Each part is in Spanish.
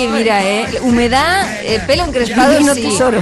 Oye, mira, eh, humedad, eh, pelo encrespado, Divino sí. tesoro.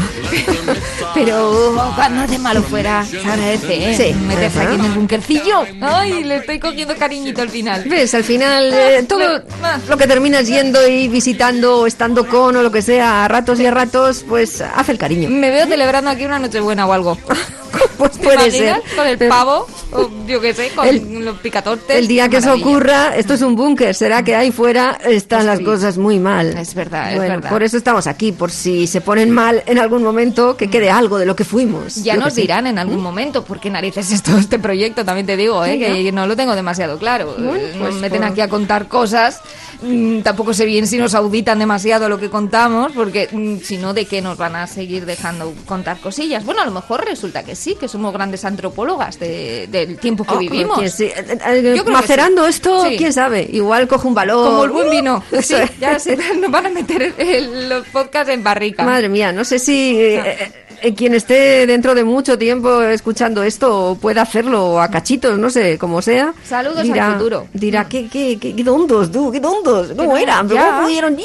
Pero cuando hace malo fuera, se agradece, ¿eh? Sí. Meterse Ajá. aquí en el bunkercillo. Ay, le estoy cogiendo cariñito al final. ¿Ves? Al final, eh, todo lo que terminas yendo y visitando o estando con o lo que sea, a ratos y a ratos, pues hace el cariño. Me veo celebrando aquí una nochebuena o algo. Pues ¿Te puede ser. Con el pavo, o yo qué sé, con El- los picatortes. El día que eso Maravilla. ocurra, esto es un búnker, será que ahí fuera están las Sí. cosas muy mal. Es verdad, es Bueno, verdad. Por eso estamos aquí, por si se ponen mal en algún momento, que quede algo de lo que fuimos. Ya nos dirán en algún momento por qué narices es todo este proyecto, también te digo, ¿eh? Sí, que no lo tengo demasiado claro. Bueno, Eh, pues nos meten por- aquí a contar cosas, mm, tampoco sé bien si nos auditan demasiado lo que contamos, porque mm, si no, ¿de qué nos van a seguir dejando contar cosillas? Bueno, a lo mejor resulta que sí, que somos grandes antropólogas de- del tiempo que Oh, vivimos. que sí. Eh, eh, Yo creo que Macerando sí. esto, Sí. quién sabe, igual coge un valor. Como el buen vino. Uh, Sí, eso es. ya se, nos van a meter el- los podcasts en barrica. Madre mía, no sé si eh, eh, quien esté dentro de mucho tiempo escuchando esto pueda hacerlo a cachitos, no sé, como sea. Saludos al futuro. Dirá, ¿qué, qué, qué, qué tontos, tú, qué tontos. ¿Cómo eran? ¿Pero ya. ¿Cómo pudieron? Ya,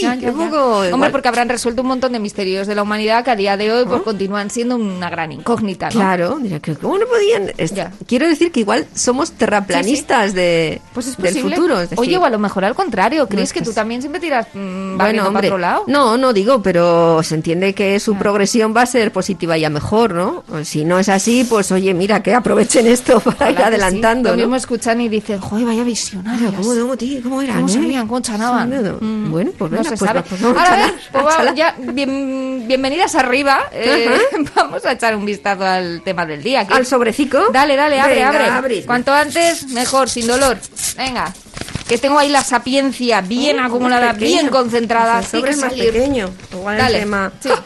ya, Un ya. poco Hombre, porque habrán resuelto un montón de misterios de la humanidad que a día de hoy pues, continúan siendo una gran incógnita, ¿no? Claro, dirá, ¿cómo no podían? Quiero decir que igual somos terraplanistas de, Pues es del futuro. es decir, Oye, o a lo mejor al contrario, ¿crees es que que tú también siempre tiras mm, bueno, hombre, para otro lado? no, no digo, pero se entiende que su va a ser positiva y a mejor, ¿no? Si no es así, pues oye, mira, que aprovechen esto para ir adelantando, sí. Lo ¿no? mismo escuchan y dicen, joder, vaya visionarios. ¿Cómo, cómo, tío? ¿Cómo eran? ¿Cómo eh? sabían? ¿Cómo chanaban? Mm, Bueno, pues no se pues sabe. pues Ahora, a ver, pues va- ya, bien- bienvenidas arriba. eh, vamos a echar un vistazo al tema del día. que- Al sobrecico. Dale, dale, abre, Venga, abre. Cuanto antes, mejor, sin dolor. Venga. Que tengo ahí la sapiencia bien acumulada, Más pequeño. bien concentrada. Pues el sobre es que más pequeño. Igual Dale. el tema. Sí.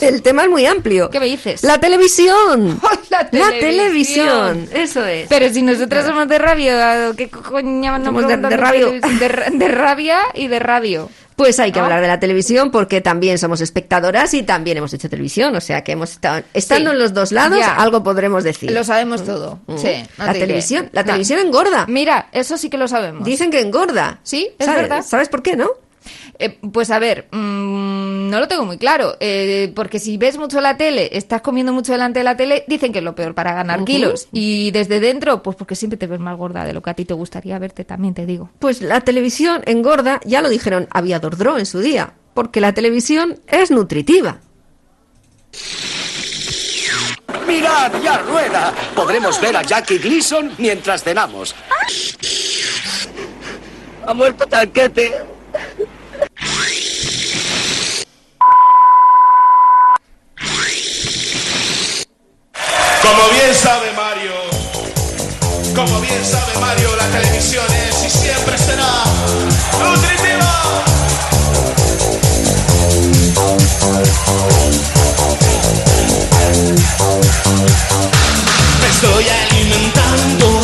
El tema es muy amplio. ¿Qué me dices? La televisión. La televisión. televisión. Eso es. Pero si nosotros somos de radio, ¿qué coño Somos de- de radio. de rabia y de radio. Pues hay que hablar de la televisión porque también somos espectadoras y también hemos hecho televisión. O sea que hemos estado estando Sí. en los dos lados, Ya. algo podremos decir. Lo sabemos todo. Mm. Sí. no la diré. televisión, la No. televisión engorda. Mira, eso sí que lo sabemos. Dicen que engorda. Sí, es ¿Sabes? verdad. ¿Sabes por qué, no? Eh, pues a ver, mm, no lo tengo muy claro, eh, porque si ves mucho la tele, estás comiendo mucho delante de la tele, dicen que es lo peor para ganar kilos. Y desde dentro, pues porque siempre te ves más gorda de lo que a ti te gustaría verte, también te digo. Pues la televisión engorda, ya lo dijeron Aviador Dro en su día, porque la televisión es nutritiva. ¡Mirad, ya rueda! Podremos ver a Jackie Gleason mientras cenamos. Ha muerto Tanquete. Como bien sabe Mario, como bien sabe Mario, la televisión es y siempre será nutritiva. Me estoy alimentando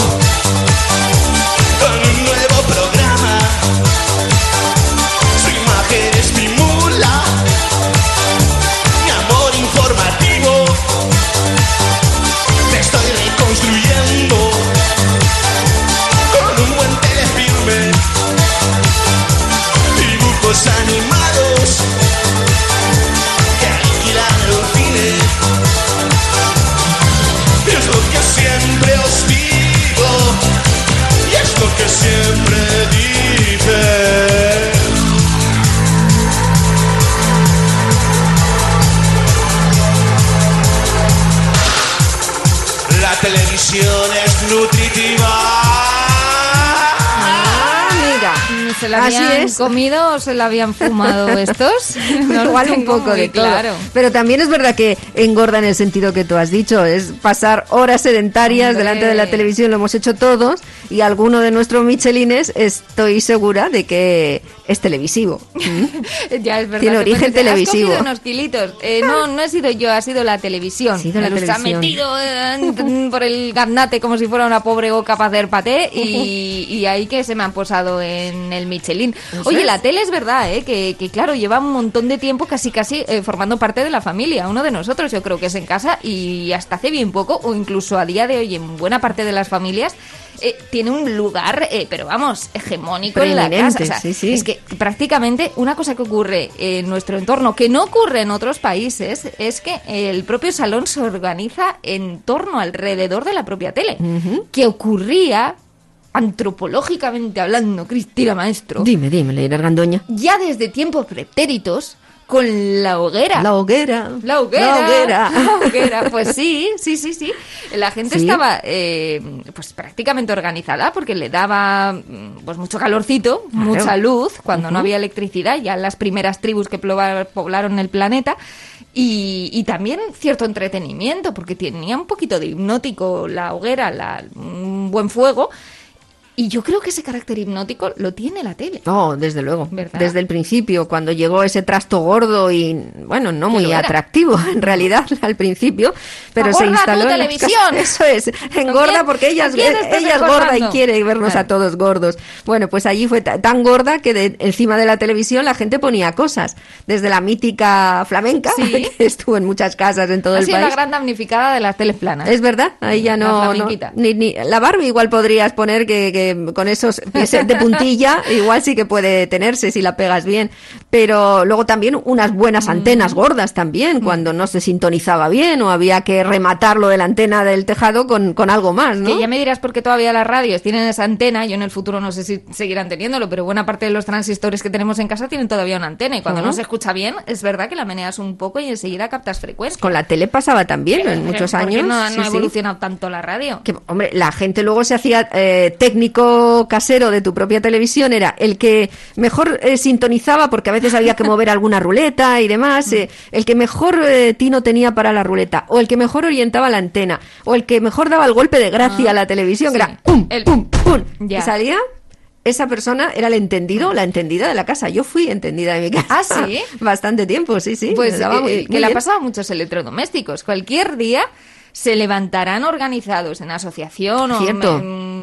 ¿Se la Así habían es. comido o se la habían fumado estos? No lo Igual un poco de todo. claro. Pero también es verdad que engorda en el sentido que tú has dicho, es pasar horas sedentarias Hombre. delante de la televisión, lo hemos hecho todos, y alguno de nuestros Michelines estoy segura de que es televisivo. Ya es verdad. Tiene origen televisivo. Has unos kilitos. Eh, no, no he sido yo, ha sido la televisión. Ha sido la ha metido eh, por el garnate como si fuera una pobre boca para hacer paté y, y ahí que se me han posado en el Michelin. Oye, la tele es verdad, ¿eh? que, que claro, lleva un montón de tiempo casi casi eh, formando parte de la familia. Uno de nosotros yo creo que es en casa y hasta hace bien poco o incluso a día de hoy en buena parte de las familias eh, tiene un lugar, eh, pero vamos, hegemónico en la casa. Preeminente, O sea, sí, sí. Es que prácticamente una cosa que ocurre en nuestro entorno, que no ocurre en otros países, es que el propio salón se organiza en torno alrededor de la propia tele. Que ocurría, antropológicamente hablando, Cristina Maestro, Dime, dime, Leira Gandoña. ya desde tiempos pretéritos, con la hoguera. La hoguera. La hoguera. La hoguera. La hoguera. Pues sí, sí, sí, sí. La gente Sí. estaba eh, pues prácticamente organizada porque le daba mm, pues mucho calorcito, Claro. mucha luz, cuando no había electricidad, ya las primeras tribus que poblaron el planeta. Y, y también cierto entretenimiento, porque tenía un poquito de hipnótico la hoguera, la, un buen fuego. Y yo creo que ese carácter hipnótico lo tiene la tele. Oh, desde luego. ¿Verdad? Desde el principio, cuando llegó ese trasto gordo y, bueno, no muy atractivo en realidad al principio, pero se ¡Engorda instaló en televisión! Eso es, engorda porque ella, ella es gorda y quiere vernos Claro. a todos gordos. Bueno, pues allí fue ta- tan gorda que de- encima de la televisión la gente ponía cosas, desde la mítica flamenca, Sí. que estuvo en muchas casas en todo Ha el sido país. la gran damnificada de las teles planas. Es verdad, ahí ya La no, no- flamenquita. ni, ni- la Barbie igual podrías poner que, que con esos pies de puntilla igual sí que puede tenerse si la pegas bien, pero luego también unas buenas antenas Mm. gordas también cuando no se sintonizaba bien o había que rematarlo de la antena del tejado con, con algo más, ¿no? Que ya me dirás por qué todavía las radios tienen esa antena. Yo en el futuro no sé si seguirán teniendo,lo pero buena parte de los transistores que tenemos en casa tienen todavía una antena. Y cuando no se escucha bien, es verdad que la meneas un poco y enseguida captas frecuencia. Con la tele pasaba también Pero- en muchos ¿por qué años. No, no sí, ha sí. evolucionado tanto la radio. Que, hombre, la gente luego se hacía eh, técnico casero de tu propia televisión, era el que mejor eh, sintonizaba, porque a veces había que mover alguna ruleta y demás, eh, el que mejor eh, tino tenía para la ruleta, o el que mejor orientaba la antena, o el que mejor daba el golpe de gracia Ah, a la televisión, que sí. era pum, El- pum, pum, Ya. y salía. Esa persona era el entendido, la entendida de la casa. Yo fui entendida de mi casa. ¿Ah, sí? Bastante tiempo, sí, sí. Pues eh, muy- eh, muy que bien. pasado a muchos electrodomésticos. Cualquier día se levantarán organizados en asociación o en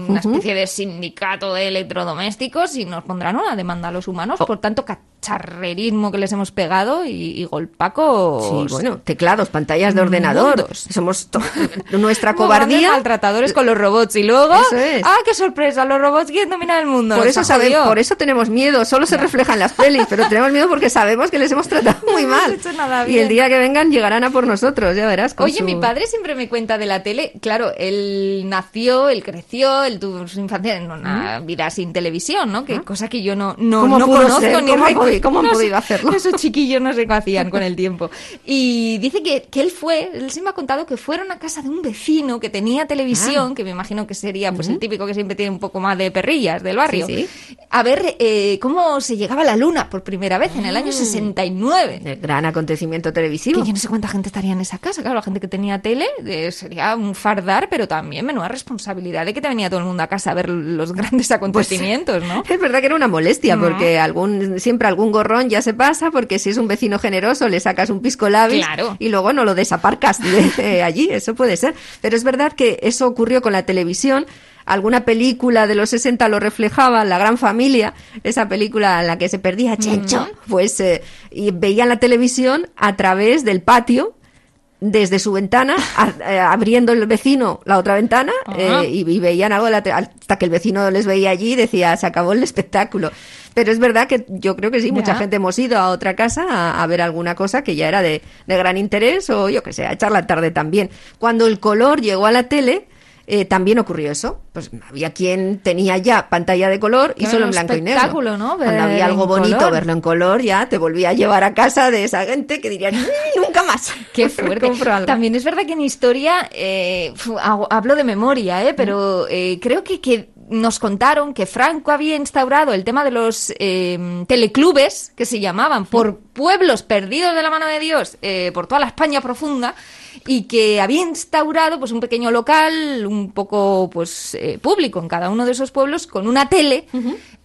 una especie de sindicato de electrodomésticos y nos pondrán una demanda a los humanos Oh. por tanto cacharrerismo que les hemos pegado y, y golpacos. Sí, bueno, teclados, pantallas de ordenador. Mundos. Somos nuestra cobardía. maltratadores con los robots y luego Eso es. ah qué sorpresa los robots quieren dominar el mundo Por eso, ha sabe- jodido. por eso tenemos miedo, solo se refleja en las pelis, pero tenemos miedo porque sabemos que les hemos tratado muy mal. hecho nada Y el bien. día que vengan llegarán a por nosotros, ya verás. con Oye, su- mi padre siempre me cuenta de la tele. Claro, él nació, él creció, él tuvo su infancia en una vida sin televisión, ¿no? Que cosa que yo no, no, ¿Cómo no conozco ser? ni ¿Cómo han cómo han No podido hacerlo? Esos chiquillos no sé qué hacían con el tiempo. Y dice que, que él fue, él sí me ha contado que fueron a casa de un vecino que tenía televisión, Ah. que me imagino que sería pues el típico que siempre tiene un poco más de perrillas del barrio. Sí, A ver eh, cómo se llegaba a la luna por primera vez en el Ah. año 69. El gran acontecimiento televisivo. Que yo no sé cuánta gente estaría en esa casa. Claro, la gente que tenía tele sería un fardar, pero también menuda responsabilidad de que te venía todo el mundo a casa a ver los grandes acontecimientos, ¿no? Es verdad que era una molestia, porque algún, siempre algún gorrón ya se pasa, porque si es un vecino generoso le sacas un pisco labis Claro. y luego no lo desaparcas de, de allí, eso puede ser. Pero es verdad que eso ocurrió con la televisión. Alguna película de los 60 lo reflejaba, La Gran Familia, esa película en la que se perdía Chencho, pues eh, y veían la televisión a través del patio desde su ventana, a- eh, abriendo el vecino la otra ventana eh, y, y veían algo de la te- hasta que el vecino les veía allí y decía, se acabó el espectáculo. Pero es verdad que yo creo que sí, mucha gente hemos ido a otra casa a, a ver alguna cosa que ya era de, de gran interés o yo que sé, a echar la tarde también. Cuando el color llegó a la tele, eh, también ocurrió eso. Pues había quien tenía ya pantalla de color y Qué solo en blanco y negro. espectáculo, ¿no? Cuando había algo bonito, color. verlo en color, ya te volvía a llevar a casa de esa gente que dirían, "Mm, nunca más. Qué fuerte. También es verdad que en historia, eh, hablo de memoria, eh, pero eh, creo que, que nos contaron que Franco había instaurado el tema de los eh, teleclubes, que se llamaban, por pueblos perdidos de la mano de Dios, eh, por toda la España profunda, y que había instaurado pues un pequeño local, un poco pues eh, público en cada uno de esos pueblos, con una tele,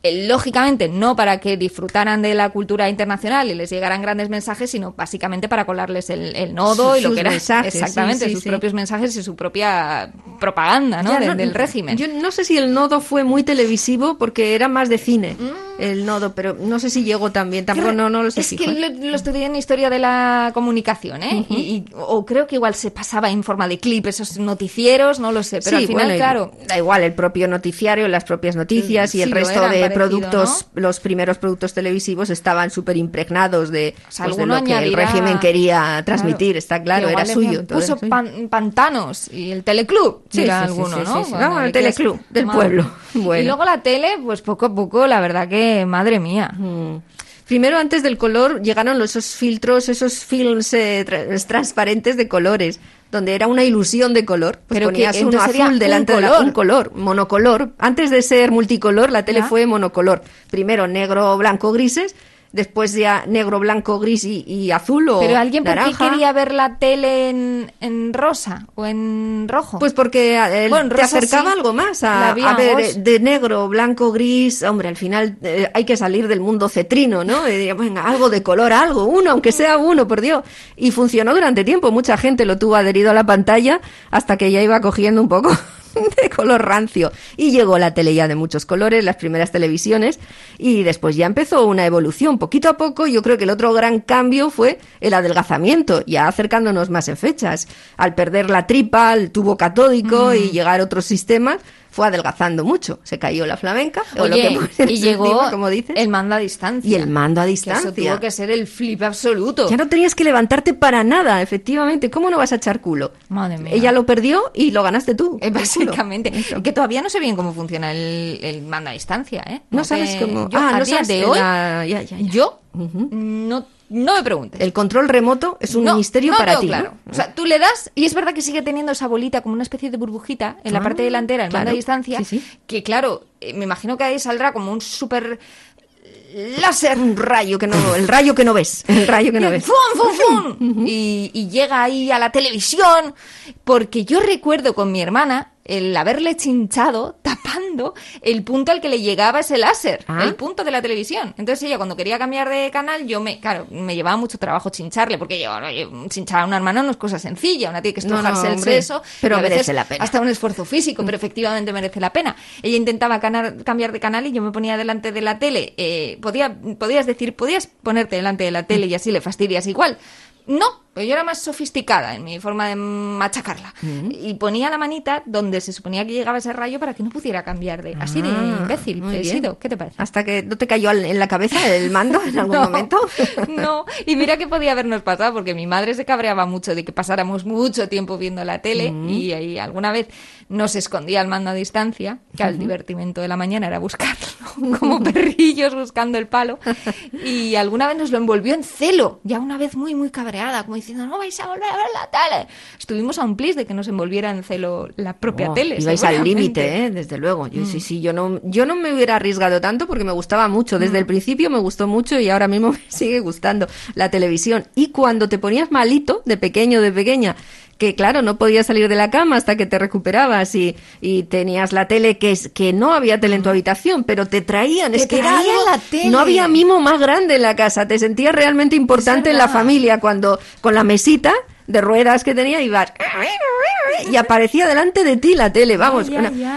eh, lógicamente no para que disfrutaran de la cultura internacional y les llegaran grandes mensajes, sino básicamente para colarles el, el nodo Sus- y lo que era mensajes, exactamente sí, sus sí. propios mensajes y su propia propaganda ¿no? Ya, De- del régimen. Yo no sé si el nodo fue muy televisivo porque era más de cine el nodo, pero no sé si llegó también. Tampoco no, no lo sé Es fijo, que lo, lo estudié en historia de la comunicación, ¿eh? y, y- o creo que igual se pasaba en forma de clip esos noticieros, no lo sé, pero Sí, al final, bueno, y claro. Da igual, el propio noticiario, las propias noticias y Sí, el resto eran de parecido, productos, los primeros productos televisivos estaban súper impregnados de, O sea, pues, de lo que el régimen quería transmitir, Claro, está claro, era suyo. todo Puso era pan- pantanos y el teleclub, Sí, sí, alguno, ¿no? sí, sí. Cuando No, el le quieras teleclub del pueblo. Bueno. Y luego la tele, pues poco a poco, la verdad que, madre mía. Mm. Primero, antes del color, llegaron los- esos filtros, esos films eh, tra- transparentes de colores, donde era una ilusión de color. Pues Pero que ponías uno azul un delante de la- color. un color, monocolor. Antes de ser multicolor, la tele Ya. fue monocolor. Primero negro, blanco, grises. Después ya negro, blanco, gris y, y azul o Pero alguien, ¿por qué quería ver la tele en, en rosa o en rojo? Pues porque eh, Bueno, te acercaba sí. algo más a, a ver eh, de negro, blanco, gris. Hombre, al final eh, hay que salir del mundo cetrino, ¿no? Diría, venga, algo de color, algo, uno, aunque sea uno, por Dios. Y funcionó durante tiempo. Mucha gente lo tuvo adherido a la pantalla hasta que ya iba cogiendo un poco de color rancio. Y llegó la tele ya de muchos colores, las primeras televisiones, y después ya empezó una evolución. Poquito a poco, yo creo que el otro gran cambio fue el adelgazamiento, ya acercándonos más en fechas. Al perder la tripa, el tubo catódico y llegar a otros sistemas, fue adelgazando mucho. Se cayó la flamenca, o lo que y llegó encima, como dices. el mando a distancia. Y el mando a Que distancia. eso tuvo que ser el flip absoluto. Ya no tenías que levantarte para nada, efectivamente. ¿Cómo no vas a echar culo? Madre mía. Ella lo perdió y lo ganaste tú. Eh, básicamente. Que todavía no sé bien cómo funciona el, el mando a distancia, ¿eh? No sabes te- cómo. Yo, ah, a no día sabes de la- hoy, ya, ya, ya. yo no, no me preguntes. El control remoto es un No, misterio no para ti. claro. ¿no? O sea, tú le das y es verdad que sigue teniendo esa bolita como una especie de burbujita en la Ah, parte delantera, el mando claro. a distancia, Sí, sí. que claro, eh, me imagino que ahí saldrá como un súper láser. Un rayo que no, el rayo que no ves, el rayo que no ves. ¡fum, fum, fum! y, y llega ahí a la televisión, porque yo recuerdo con mi hermana el haberle chinchado tapando el punto al que le llegaba ese láser, Ah. el punto de la televisión. Entonces ella cuando quería cambiar de canal, yo me, claro, me llevaba mucho trabajo chincharle, porque yo, chinchar a una hermana no es cosa sencilla, una tiene que No, no, el seso, pero a merece veces la pena. hasta un esfuerzo físico, pero efectivamente merece la pena. Ella intentaba canar- cambiar de canal y yo me ponía delante de la tele. Eh, podía, podías decir, podías ponerte delante de la tele y así le fastidias igual. No, pero yo era más sofisticada en mi forma de machacarla. Y ponía la manita donde se suponía que llegaba ese rayo para que no pudiera cambiar de... Así de Ah, imbécil he sido. ¿Qué te parece? Hasta que no te cayó en la cabeza el mando en algún No, momento. No, y mira que podía habernos pasado, porque mi madre se cabreaba mucho de que pasáramos mucho tiempo viendo la tele y ahí alguna vez nos escondía el mando a distancia, que al divertimento de la mañana era buscarlo, como perrillos buscando el palo, y alguna vez nos lo envolvió en celo, ya una vez muy, muy cabreada, como diciendo, no vais a volver a ver la tele. Estuvimos a un plis de que nos envolviera en celo la propia Oh, tele. Ibais al límite, ¿eh? desde luego. Yo, sí, sí, yo no, yo no me hubiera arriesgado tanto porque me gustaba mucho. Desde el principio me gustó mucho y ahora mismo me sigue gustando la televisión. Y cuando te ponías malito, de pequeño, de pequeña, que claro, no podías salir de la cama hasta que te recuperabas y, y tenías la tele que es que no había tele en tu habitación, pero te traían, es que era traían la tele. no había mimo más grande en la casa, te sentías realmente importante en la familia cuando con la mesita de ruedas que tenía ibas y aparecía delante de ti la tele, vamos,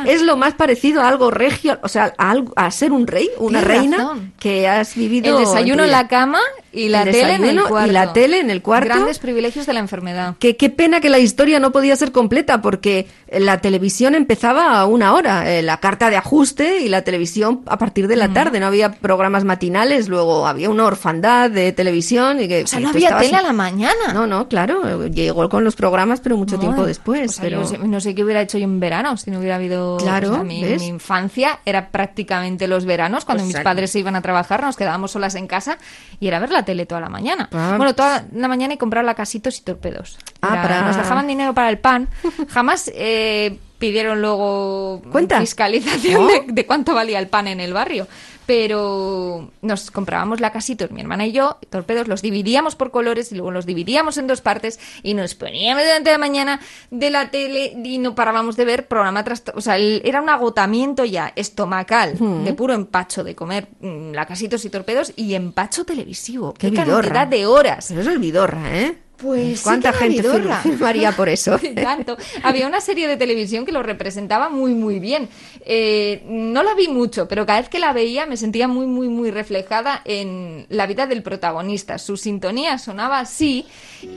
es lo más parecido a algo regio, o sea, a, algo- a ser un rey, una Tienes reina razón. que has vivido El desayuno en la cama Y la el tele en el cuarto. y la tele en el cuarto. Grandes privilegios de la enfermedad. Que qué pena que la historia no podía ser completa porque la televisión empezaba a una hora, eh, la carta de ajuste y la televisión a partir de la tarde. No había programas matinales, luego había una orfandad de televisión y que O sea, no había tele a la mañana. No, no, claro, llegó con los programas, pero mucho tiempo después. o sea, pero... yo sé- no sé qué hubiera hecho yo en verano si no hubiera habido. Claro, o sea, mi, infancia era prácticamente los veranos, cuando Pues mis padres se iban a trabajar, nos quedábamos solas en casa y era ver la tele toda la mañana. Ah. Bueno, toda la mañana y comprar lacasitos y torpedos. Ah, Era- para- Nos dejaban dinero para el pan. Jamás eh, pidieron luego ¿Cuenta? fiscalización de, de cuánto valía el pan en el barrio. Pero nos comprábamos lacasitos, mi hermana y yo, torpedos, los dividíamos por colores y luego los dividíamos en dos partes y nos poníamos delante de la mañana de la tele y no parábamos de ver programa tras... O sea, el- era un agotamiento ya estomacal de puro empacho de comer mm, lacasitos y torpedos y empacho televisivo. Qué cantidad de horas. Pero eso es Vidorra, ¿eh? Pues sí ¿Cuánta era gente vidorra. firmaría por eso? Tanto. Había una serie de televisión que lo representaba muy, muy bien. Eh, no la vi mucho, pero cada vez que la veía me sentía muy, muy, muy reflejada en la vida del protagonista. Su sintonía sonaba así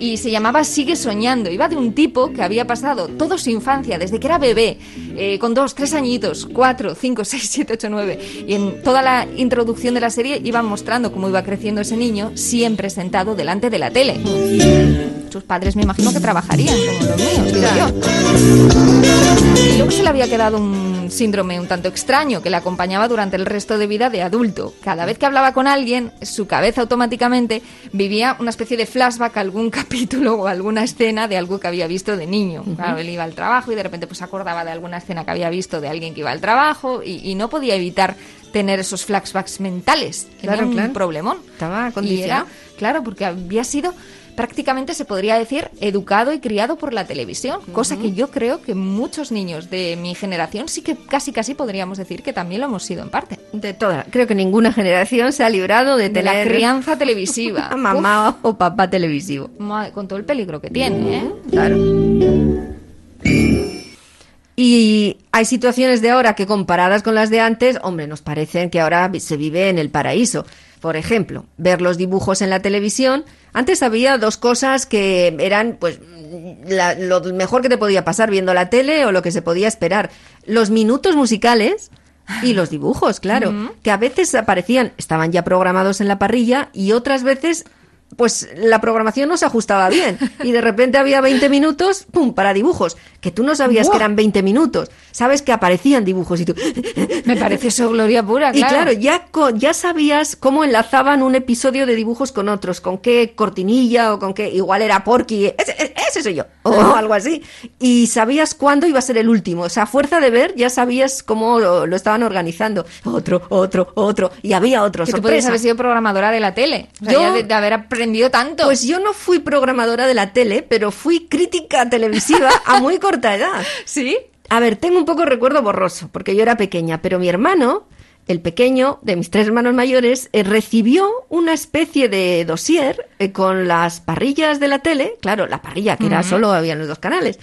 y se llamaba Sigue soñando. Iba de un tipo que había pasado toda su infancia, desde que era bebé, eh, con dos, tres añitos, cuatro, cinco, seis, siete, ocho, nueve. Y en toda la introducción de la serie iban mostrando cómo iba creciendo ese niño, siempre sentado delante de la tele. Sus padres me imagino que trabajarían como los míos, digo yo. Y luego se le había quedado un síndrome un tanto extraño que le acompañaba durante el resto de vida de adulto. Cada vez que hablaba con alguien, su cabeza automáticamente vivía una especie de flashback a algún capítulo o alguna escena de algo que había visto de niño. Claro, él iba al trabajo y de repente pues acordaba de alguna escena que había visto de alguien que iba al trabajo y, y no podía evitar tener esos flashbacks mentales. Claro, un claro. problemón. Estaba Y condicionado. era, claro, porque había sido prácticamente se podría decir educado y criado por la televisión, cosa que yo creo que muchos niños de mi generación sí que casi casi podríamos decir que también lo hemos sido en parte. De toda. Creo que ninguna generación se ha librado de De la crianza televisiva. mamá o papá televisivo. Con todo el peligro que tiene, ¿eh? Claro. Y hay situaciones de ahora que comparadas con las de antes, hombre, nos parecen que ahora se vive en el paraíso. Por ejemplo, ver los dibujos en la televisión. Antes había dos cosas que eran, pues, la- lo mejor que te podía pasar viendo la tele o lo que se podía esperar. Los minutos musicales y los dibujos, claro, que a veces aparecían, estaban ya programados en la parrilla y otras veces pues la programación no se ajustaba bien y de repente había 20 minutos, pum, para dibujos, que tú no sabías que eran 20 minutos, sabes que aparecían dibujos y tú... Me parece eso gloria pura, Y claro. claro, ya, ya sabías cómo enlazaban un episodio de dibujos con otros, con qué cortinilla o con qué, igual era Porky, ese, ese soy yo, o algo así. Y sabías cuándo iba a ser el último. O sea, a fuerza de ver, ya sabías cómo lo, lo estaban organizando. Otro, otro, otro. Y había otro, que tú podrías sorpresa. haber sido programadora de la tele. O sea, Yo- ya de, de haber aprendido tanto. Pues yo no fui programadora de la tele, pero fui crítica televisiva a muy corta edad. sí. A ver, tengo un poco recuerdo borroso, porque yo era pequeña, pero mi hermano, el pequeño de mis tres hermanos mayores, eh, recibió una especie de dossier eh, con las parrillas de la tele, claro, la parrilla, que era solo había los dos canales.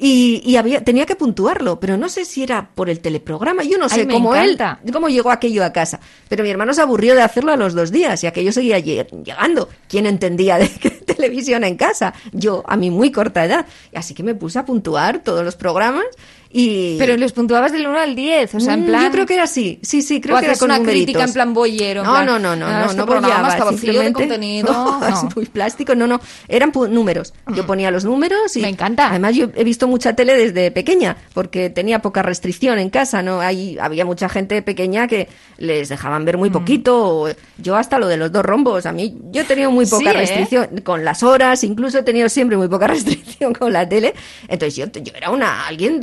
Y, y había, tenía que puntuarlo, pero no sé si era por el teleprograma, yo no sé cómo él, cómo llegó aquello a casa. Pero mi hermano se aburrió de hacerlo a los dos días y aquello seguía lle- llegando. ¿Quién entendía de televisión en casa? Yo, a mi muy corta edad. Así que me puse a puntuar todos los programas y... Pero les puntuabas del 1 al 10, o sea, en Mm, plan... Yo creo que era así, sí, sí, creo o que era con una numeritos. crítica en plan boyero. No, no, no, no, "Ah, no, este no programa de simplemente- contenido. No, es No. muy plástico, no, no, eran números. Yo ponía los números y Me encanta. Además yo he visto mucha tele desde pequeña porque tenía poca restricción en casa, no hay había mucha gente pequeña que les dejaban ver Mm. muy poquito. o- Yo hasta lo de los dos rombos, a mí yo he tenido muy poca Sí, ¿eh? restricción con las horas, incluso he tenido siempre muy poca restricción con la tele. Entonces yo, yo era una alguien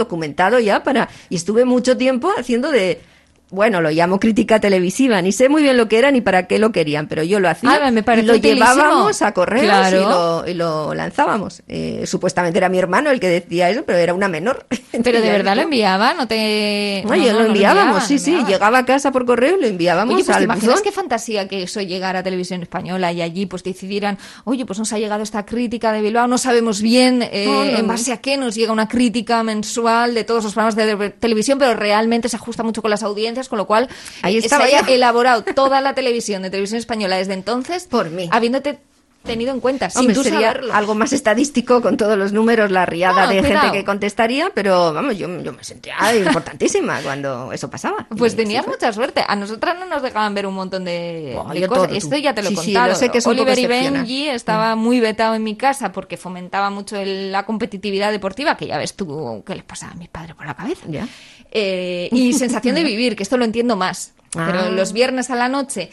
ya para y estuve mucho tiempo haciendo de bueno, lo llamo crítica televisiva, ni sé muy bien lo que era ni para qué lo querían, pero yo lo hacía Ah, me y lo utilísimo. llevábamos a correos Claro. y, lo, y lo lanzábamos. Eh, supuestamente era mi hermano el que decía eso, pero era una menor. Pero de verdad lo enviaba, no te. No, no, lo enviábamos, sí, sí. enviaban. Llegaba a casa por correo y lo enviábamos Oye, pues al te imaginas buzón. qué fantasía que eso llegara a televisión española y allí pues decidieran, oye, pues nos ha llegado esta crítica de Bilbao, no sabemos bien eh, No, en base a qué nos llega una crítica mensual de todos los programas de televisión, pero realmente se ajusta mucho con las audiencias, con lo cual Ahí eh, estaba se haya ya. elaborado toda la televisión de televisión española desde entonces Por mí. habiéndote tenido en cuenta, sin Hombre, tú sería saberlo. algo más estadístico con todos los números, la riada No, de cuidado. gente que contestaría, pero vamos, yo, yo me sentía importantísima cuando eso pasaba. Pues tenías mucha suerte. A nosotras no nos dejaban ver un montón de, Oh, cosas. todo. Esto ya te lo he Sí, sí, contado. lo sé que es un poco Oliver y. Benji estaba muy vetado en mi casa porque fomentaba mucho el- la competitividad deportiva, que ya ves tú qué les pasaba a mis padres por la cabeza. Ya. Eh, y sensación de vivir, que esto lo entiendo más. Ah. Pero los viernes a la noche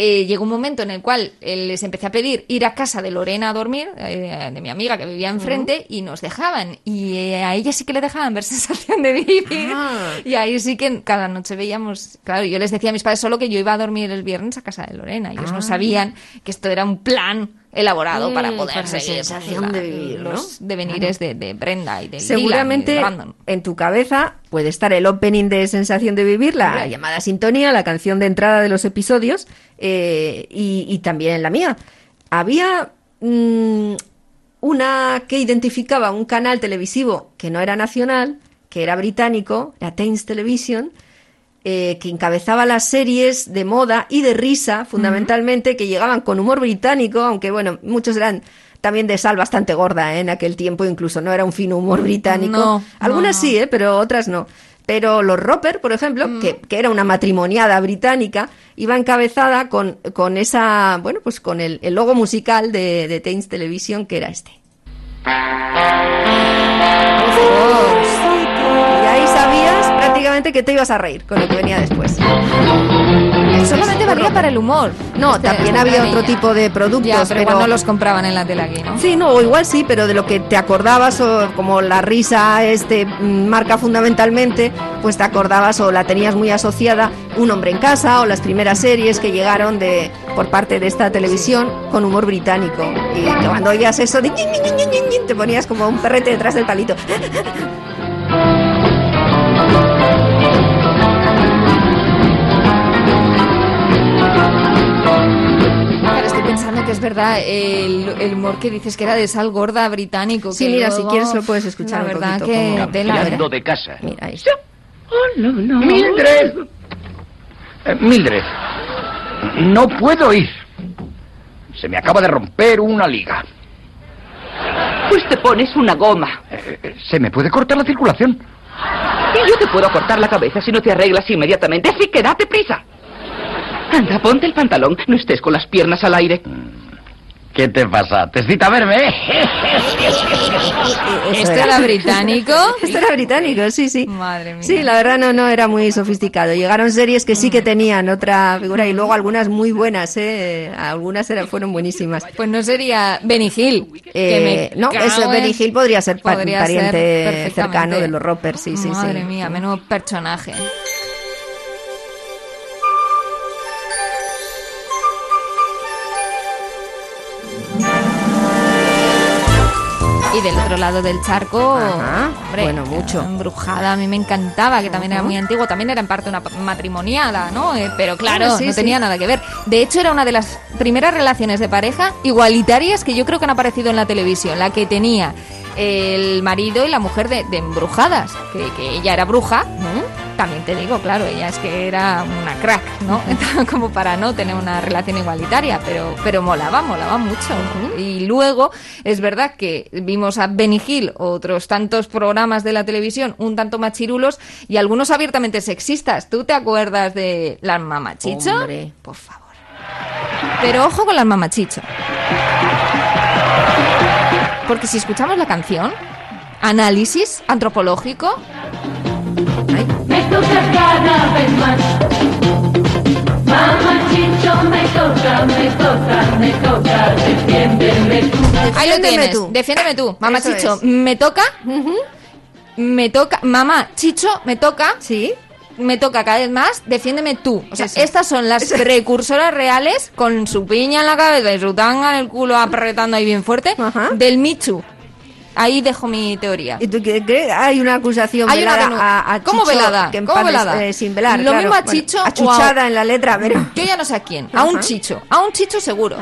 eh, llegó un momento en el cual eh, les empecé a pedir ir a casa de Lorena a dormir, eh, de mi amiga que vivía enfrente, y nos dejaban. Y eh, a ella sí que le dejaban ver sensación de vivir. Ah. Y ahí sí que cada noche veíamos. Claro, yo les decía a mis padres solo que yo iba a dormir el viernes a casa de Lorena. Ellos no sabían que esto era un plan elaborado Mm, para poder para seguir sensación la- de vivir, ¿no? los devenires de, de Brenda y de Dylan y Seguramente de en tu cabeza puede estar el opening de Sensación de Vivir, la llamada sintonía, la canción de entrada de los episodios eh, y, y también en la mía. Había mm, una que identificaba un canal televisivo que no era nacional, que era británico, la Thames Television, eh, que encabezaba las series de moda y de risa, fundamentalmente, que llegaban con humor británico, aunque bueno, muchos eran también de sal bastante gorda ¿eh? en aquel tiempo, incluso no era un fino humor británico. No, Algunas no, sí, ¿eh? pero otras no. Pero los Roper, por ejemplo, que, que era una matrimoniada británica, iba encabezada con, con esa, bueno, pues con el, el logo musical de, de Thames Television, que era este. Y ahí sabías prácticamente que te ibas a reír con lo que venía después. Solamente valía para el humor. No, Este- también esta había otro tipo de productos, Ya, pero, pero- igual no los compraban en la tele aquí, ¿no? Sí, no, o igual sí, pero de lo que te acordabas, o como la risa este mm, marca fundamentalmente, pues te acordabas o la tenías muy asociada Un hombre en casa o las primeras series que llegaron de por parte de esta televisión con humor británico. Y cuando oías eso de te ponías como un perrete detrás del palito. Pensando que es verdad el, el humor que dices que era de sal gorda británico. Sí, que mira, luego, si quieres lo puedes escuchar La un verdad poquito, que como tela, Cambiando ¿eh? de casa. Mira, ahí. Mildred. Eh, Mildred. No puedo ir. Se me acaba de romper una liga. Pues te pones una goma. Eh, eh, se me puede cortar la circulación. Y yo te puedo cortar la cabeza si no te arreglas inmediatamente. Así que date prisa. Anda, ponte el pantalón. No estés con las piernas al aire. ¿Qué te pasa? ¿Te cita a verme? ¿Esto era británico? Esto era británico, sí, sí. Madre mía. Sí, la verdad no, no era muy sofisticado. Llegaron series que sí que tenían otra figura y luego algunas muy buenas, ¿eh? Algunas eran, fueron buenísimas. Pues no sería Benny Hill. que Eh, no, eso en- Benny Hill podría ser Podría pariente cercano de los Roper, sí, sí, Madre sí. mía, menudo personaje. Y del otro lado del charco, Ajá, hombre, bueno, mucho. Embrujada, a mí me encantaba, que también era muy antiguo, también era en parte una matrimoniada, ¿no? Eh, pero claro, sí, no sí. tenía nada que ver. De hecho, era una de las primeras relaciones de pareja igualitarias que yo creo que han aparecido en la televisión, la que tenía el marido y la mujer de, de embrujadas, que, que ella era bruja, también te digo, claro, ella es que era una crack, ¿no? Como para no tener una relación igualitaria, pero, pero molaba, molaba mucho. Y luego, es verdad que vimos a Benny Hill, otros tantos programas de la televisión, un tanto machirulos y algunos abiertamente sexistas. ¿Tú te acuerdas de las mamachicho? Hombre. Por favor. Pero ojo con las mamachicho. Porque si escuchamos la canción, análisis antropológico, cada vez más. Mamachito, me toca, me toca, me toca, defiéndeme tú. Ahí lo tienes. tú. Defiéndeme tú, mamá Eso Chicho. es. Me toca. Me toca. Mamá Chicho, me toca. Sí. Me toca cada vez más. Defiéndeme tú. O sea, estas son las precursoras reales con su piña en la cabeza y su tanga en el culo apretando ahí bien fuerte Ajá. del Michu. Ahí dejo mi teoría. ¿Y tú qué crees? Hay una acusación Hay una velada denu- a, a ¿Cómo Chicho, velada? que ¿Cómo velada? eh, sin velar, Lo claro. mismo a Bueno, Chicho o a- achuchada en la letra, pero... Yo ya no sé a quién. A un chicho. A un chicho seguro.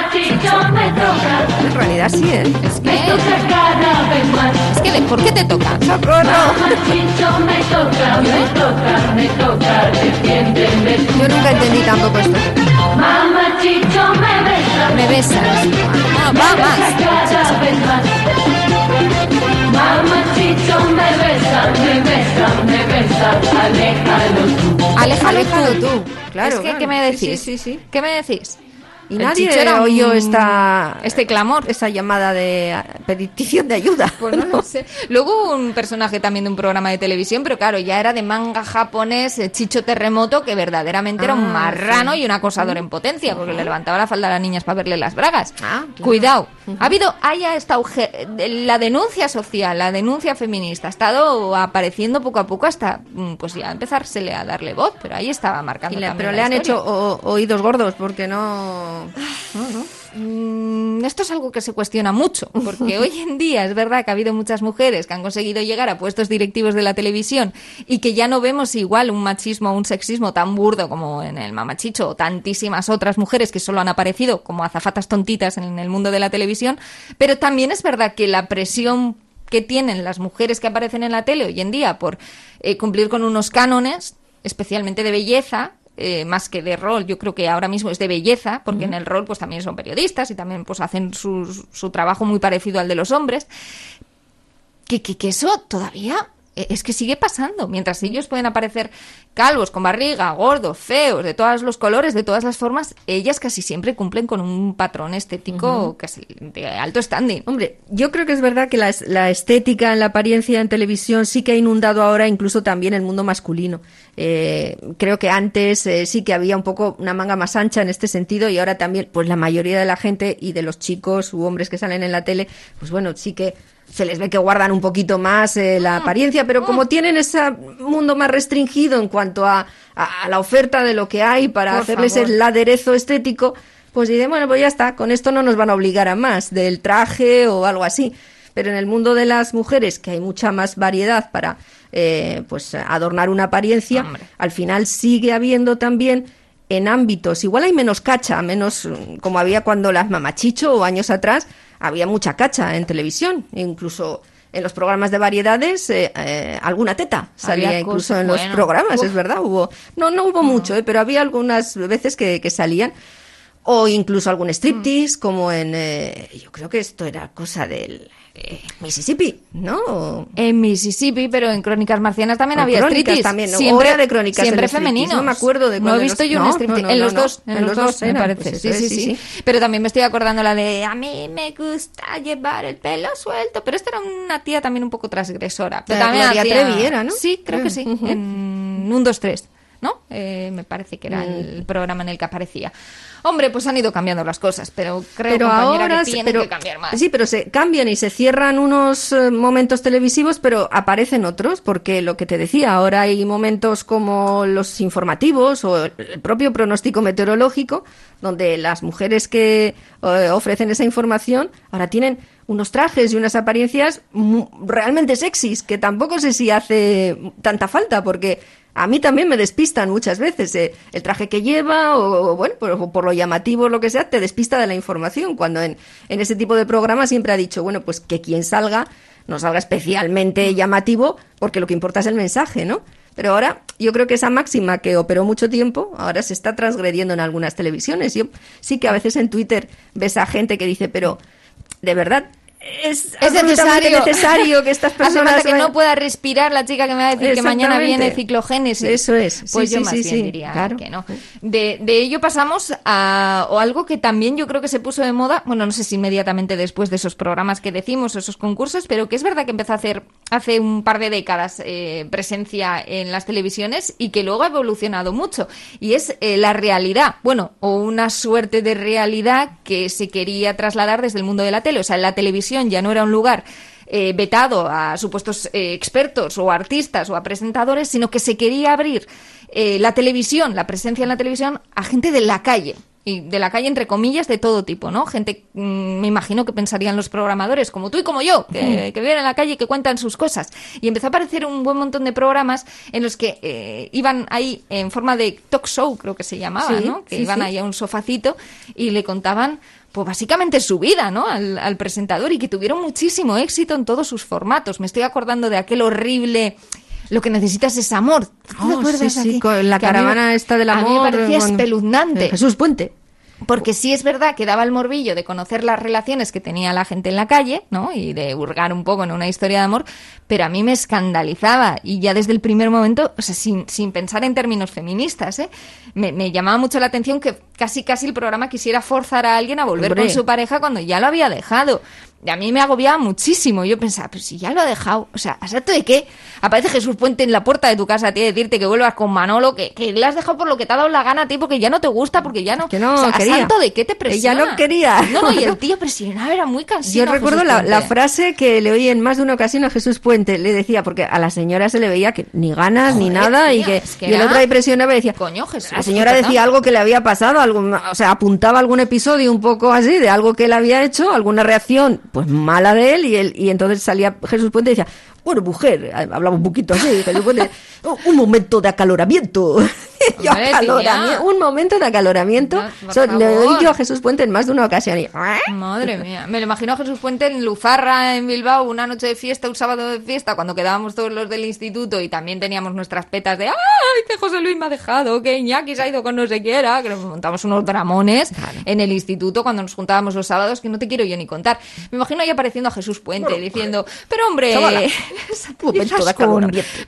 Toca, En realidad sí, ¿eh? Es me que, toca cada vez más. es que, de- ¿por qué te toca? ¡Socorro! Mamá Chicho me toca, me toca, me toca, defiéndeme tú. Yo nunca entendí tampoco esto. Mamá Chicho me besa, Me besas. Mamá aléjalo tú. Aléjalo, tú. claro. ¿qué me decís? ¿Qué me decís? Y El nadie oyó un- esta... este clamor. Esa llamada de eh, petición de ayuda. Pues no lo sé. Luego hubo un personaje también de un programa de televisión, pero claro, ya era de manga japonés, eh, Chicho Terremoto, que verdaderamente era un Ah, marrano sí. y un acosador en potencia, porque le levantaba la falda a las niñas para verle las bragas. Ah, claro. Cuidado. Ha habido, haya esta la denuncia social, la denuncia feminista, ha estado apareciendo poco a poco hasta, mm, pues ya empezársele a darle voz, pero ahí estaba marcando Y le- pero le han historia. hecho o- oídos gordos porque no... Mm, Esto es algo que se cuestiona mucho, porque hoy en día es verdad que ha habido muchas mujeres que han conseguido llegar a puestos directivos de la televisión y que ya no vemos igual un machismo o un sexismo tan burdo como en el mamachicho o tantísimas otras mujeres que solo han aparecido como azafatas tontitas en el mundo de la televisión, pero también es verdad que la presión que tienen las mujeres que aparecen en la tele hoy en día por eh, cumplir con unos cánones, especialmente de belleza, eh, más que de rol, yo creo que ahora mismo es de belleza, porque en el rol pues también son periodistas y también pues hacen su, su trabajo muy parecido al de los hombres, que, que, que eso todavía es que sigue pasando. Mientras ellos pueden aparecer calvos, con barriga, gordos, feos, de todos los colores, de todas las formas, ellas casi siempre cumplen con un patrón estético que es de alto standing. Hombre, yo creo que es verdad que la, es- la estética, la apariencia en televisión sí que ha inundado ahora incluso también el mundo masculino. Eh, creo que antes eh, sí que había un poco una manga más ancha en este sentido y ahora también, pues la mayoría de la gente y de los chicos u hombres que salen en la tele, pues bueno, sí que se les ve que guardan un poquito más eh, la apariencia, pero como tienen ese mundo más restringido en cuanto a, a- a la oferta de lo que hay para Por hacerles favor. el aderezo estético, pues dicen, bueno, pues ya está, con esto no nos van a obligar a más del traje o algo así. Pero en el mundo de las mujeres, que hay mucha más variedad para eh, pues adornar una apariencia, Hombre. al final sigue habiendo también en ámbitos, igual hay menos cacha, menos mm, como había cuando las mamachicho o años atrás, había mucha cacha en televisión, incluso en los programas de variedades, eh, eh, alguna teta salía Había incluso cosas, en los bueno, programas, uf. es verdad, hubo, no, no hubo mucho, eh, pero había algunas veces que, que salían, o incluso algún striptease, como en, eh, yo creo que esto era cosa del eh, Mississippi, ¿no? En Mississippi, pero en Crónicas Marcianas también O había striptease. también, ¿no? Siempre, de Crónicas siempre femenino. no me acuerdo de No he visto los- yo un no, striptease. no, en los dos, en, los dos, me parece. pues sí, es, sí, sí, sí. Pero también me estoy acordando la de a mí me gusta llevar el pelo suelto. Pero esta era una tía también un poco transgresora. Pero La también Gloria hacía- Trevi era, ¿no? Sí, creo que sí. Ujú. En un, dos, tres. ¿No? Eh, me parece que Mm. era el programa en el que aparecía. Hombre, pues han ido cambiando las cosas, pero creo pero ahora que tienen pero, que cambiar más. Sí, pero se cambian y se cierran unos eh, momentos televisivos, pero aparecen otros, porque lo que te decía, ahora hay momentos como los informativos o el propio pronóstico meteorológico, donde las mujeres que eh, ofrecen esa información ahora tienen unos trajes y unas apariencias realmente sexys, que tampoco sé si hace tanta falta, porque a mí también me despistan muchas veces eh, el traje que lleva o, bueno, por, por lo llamativo o lo que sea, te despista de la información. Cuando en, en ese tipo de programa siempre ha dicho, bueno, pues que quien salga no salga especialmente llamativo porque lo que importa es el mensaje, ¿no? Pero ahora yo creo que esa máxima que operó mucho tiempo, ahora se está transgrediendo en algunas televisiones. Yo sí que a veces en Twitter ves a gente que dice, pero de verdad es, Es necesario. necesario que estas Hace personas falta que vayan- no pueda respirar la chica que me va a decir que mañana viene ciclogénesis. Eso es. Pues Sí, yo sí, más sí, bien diría Claro. que no. De, de ello pasamos a o algo que también yo creo que se puso de moda, bueno, no sé si inmediatamente después de esos programas que decimos, esos concursos, pero que es verdad que empezó a hacer hace un par de décadas eh, presencia en las televisiones y que luego ha evolucionado mucho. Y es eh, la realidad, bueno, o una suerte de realidad que se quería trasladar desde el mundo de la tele. O sea, la televisión ya no era un lugar eh, vetado a supuestos eh, expertos o artistas o a presentadores, sino que se quería abrir eh, la televisión, la presencia en la televisión, a gente de la calle. Y de la calle, entre comillas, de todo tipo, ¿no? Gente, mm, me imagino que pensarían los programadores, como tú y como yo, que, que viven en la calle y que cuentan sus cosas. Y empezó a aparecer un buen montón de programas en los que eh, iban ahí en forma de talk show, creo que se llamaba, Sí, ¿no? Que sí, iban sí. ahí a un sofacito y le contaban pues básicamente su vida, ¿no? Al, al presentador y que tuvieron muchísimo éxito en todos sus formatos. Me estoy acordando de aquel horrible lo que necesitas es amor. ¿Te Oh, acuerdas sí, aquí? la Que a mí- caravana esta del A mí amor, me parecía espeluznante. Jesús Puente. Porque sí es verdad que daba el morbillo de conocer las relaciones que tenía la gente en la calle, ¿no? Y de hurgar un poco en una historia de amor, pero a mí me escandalizaba y ya desde el primer momento, o sea, sin, sin pensar en términos feministas, ¿eh? Me, me llamaba mucho la atención que casi casi el programa quisiera forzar a alguien a volver Hombre. con su pareja cuando ya lo había dejado. Y a mí me agobiaba muchísimo. Yo pensaba, pero si ya lo ha dejado, o sea, ¿a santo de qué? Aparece Jesús Puente en la puerta de tu casa a ti a decirte que vuelvas con Manolo, que, que le has dejado por lo que te ha dado la gana a ti, porque ya no te gusta, porque ya no... Que no o sea, ¿a quería. santo de qué te Ella presiona? no quería. No, no, y el tío presionaba, era muy cansino. Yo recuerdo la, frase que le oí en más de una ocasión a Jesús Puente. Le decía, porque a la señora se le veía que ni ganas ni nada, y que, es que y el otro ahí presionaba y decía, Coño, Jesús. la señora decía algo que le había pasado, algo, o sea, apuntaba algún episodio un poco así de algo que él había hecho, alguna reacción pues mala de él, y, él, y entonces salía Jesús Puente y decía, bueno, mujer, hablaba un poquito así, "Oh, un momento de acaloramiento. Yo, un momento de acaloramiento. No, So, le favor. yo a Jesús Puente en más de una ocasión y... Madre mía, me lo imagino a Jesús Puente en Luzarra, en Bilbao, una noche de fiesta, un sábado de fiesta, cuando quedábamos todos los del instituto y también teníamos nuestras petas de ¡ay, que José Luis me ha dejado, que Iñaki se ha ido con no sé quiera! Que nos montamos unos dramones en el instituto cuando nos juntábamos los sábados, que no te quiero yo ni contar. Me imagino ahí apareciendo a Jesús Puente diciendo, pero hombre,